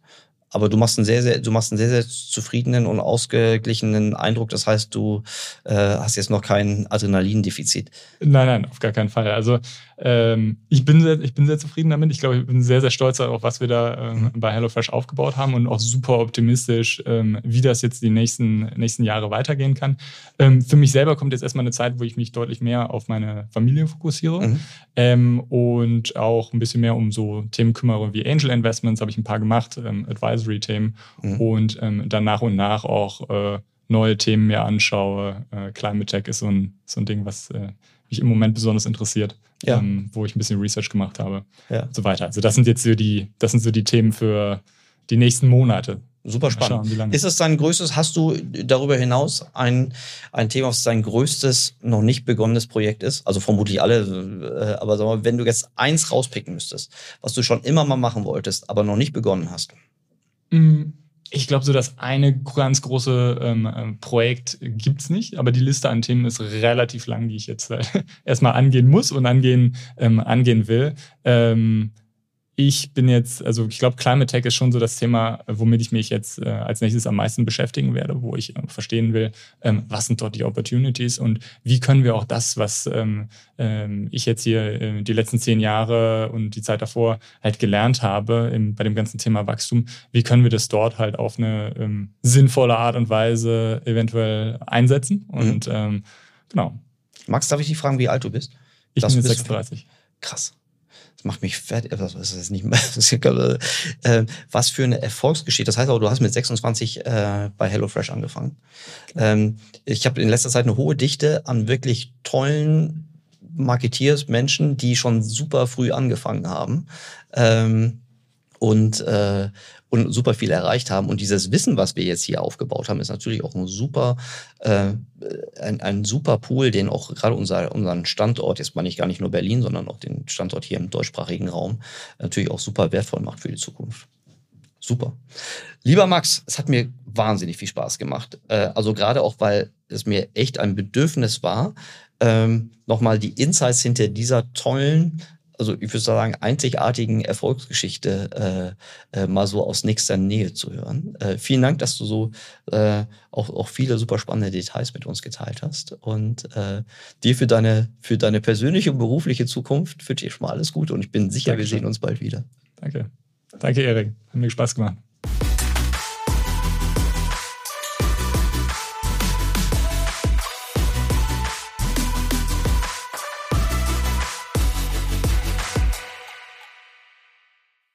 aber du machst einen sehr, sehr, du machst einen sehr, sehr zufriedenen und ausgeglichenen Eindruck. Das heißt, du äh, hast jetzt noch kein Adrenalindefizit. Nein, nein, auf gar keinen Fall. Also ähm, ich, bin sehr, ich bin sehr zufrieden damit. Ich glaube, ich bin sehr, sehr stolz darauf, was wir da ähm, bei HelloFresh aufgebaut haben und auch super optimistisch, ähm, wie das jetzt die nächsten, nächsten Jahre weitergehen kann. Ähm, für mich selber kommt jetzt erstmal eine Zeit, wo ich mich deutlich mehr auf meine Familie fokussiere mhm. Ähm, und auch ein bisschen mehr um so Themen kümmere wie Angel Investments, habe ich ein paar gemacht, ähm, Advisory-Themen mhm. und dann nach und nach auch äh, neue Themen mir anschaue. Äh, Climate Tech ist so ein, so ein Ding, was äh, mich im Moment besonders interessiert, ja. ähm, wo ich ein bisschen Research gemacht habe ja. und so weiter. Also das sind jetzt so die, das sind so die Themen für die nächsten Monate. Super spannend. Schauen, ist es dein größtes, hast du darüber hinaus ein, ein Thema, was dein größtes, noch nicht begonnenes Projekt ist? Also vermutlich alle, äh, aber sag mal, wenn du jetzt eins rauspicken müsstest, was du schon immer mal machen wolltest, aber noch nicht begonnen hast. Mm, ich glaube, so das eine ganz große ähm, ähm Projekt gibt's nicht, aber die Liste an Themen ist relativ lang, die ich jetzt äh, erstmal angehen muss und angehen, ähm, angehen will. Ähm, ich bin jetzt, also ich glaube, Climate Tech ist schon so das Thema, womit ich mich jetzt äh, als nächstes am meisten beschäftigen werde, wo ich äh, verstehen will, ähm, was sind dort die Opportunities und wie können wir auch das, was ähm, ähm, ich jetzt hier äh, die letzten zehn Jahre und die Zeit davor halt gelernt habe im, bei dem ganzen Thema Wachstum, wie können wir das dort halt auf eine ähm, sinnvolle Art und Weise eventuell einsetzen mhm. und mhm. genau. Max, darf ich dich fragen, wie alt du bist? Ich das bin jetzt 36. Krass das macht mich fertig, was ist das nicht mehr, äh, was für eine Erfolgsgeschichte. Das heißt aber, du hast mit 26 äh, bei HelloFresh angefangen. Ähm, ich habe in letzter Zeit eine hohe Dichte an wirklich tollen Marketeers, Menschen, die schon super früh angefangen haben. Ähm, und, äh, und super viel erreicht haben. Und dieses Wissen, was wir jetzt hier aufgebaut haben, ist natürlich auch ein super, äh, ein, ein super Pool, den auch gerade unser, unseren Standort, jetzt meine ich gar nicht nur Berlin, sondern auch den Standort hier im deutschsprachigen Raum, natürlich auch super wertvoll macht für die Zukunft. Super. Lieber Max, es hat mir wahnsinnig viel Spaß gemacht. Äh, also gerade auch, weil es mir echt ein Bedürfnis war, ähm, nochmal die Insights hinter dieser tollen also ich würde sagen, einzigartigen Erfolgsgeschichte äh, äh, mal so aus nächster Nähe zu hören. Äh, vielen Dank, dass du so äh, auch, auch viele super spannende Details mit uns geteilt hast. Und äh, dir für deine, für deine persönliche und berufliche Zukunft wünsche ich schon mal alles Gute und ich bin sicher, Dankeschön. wir sehen uns bald wieder. Danke. Danke, Erik. Hat mir Spaß gemacht.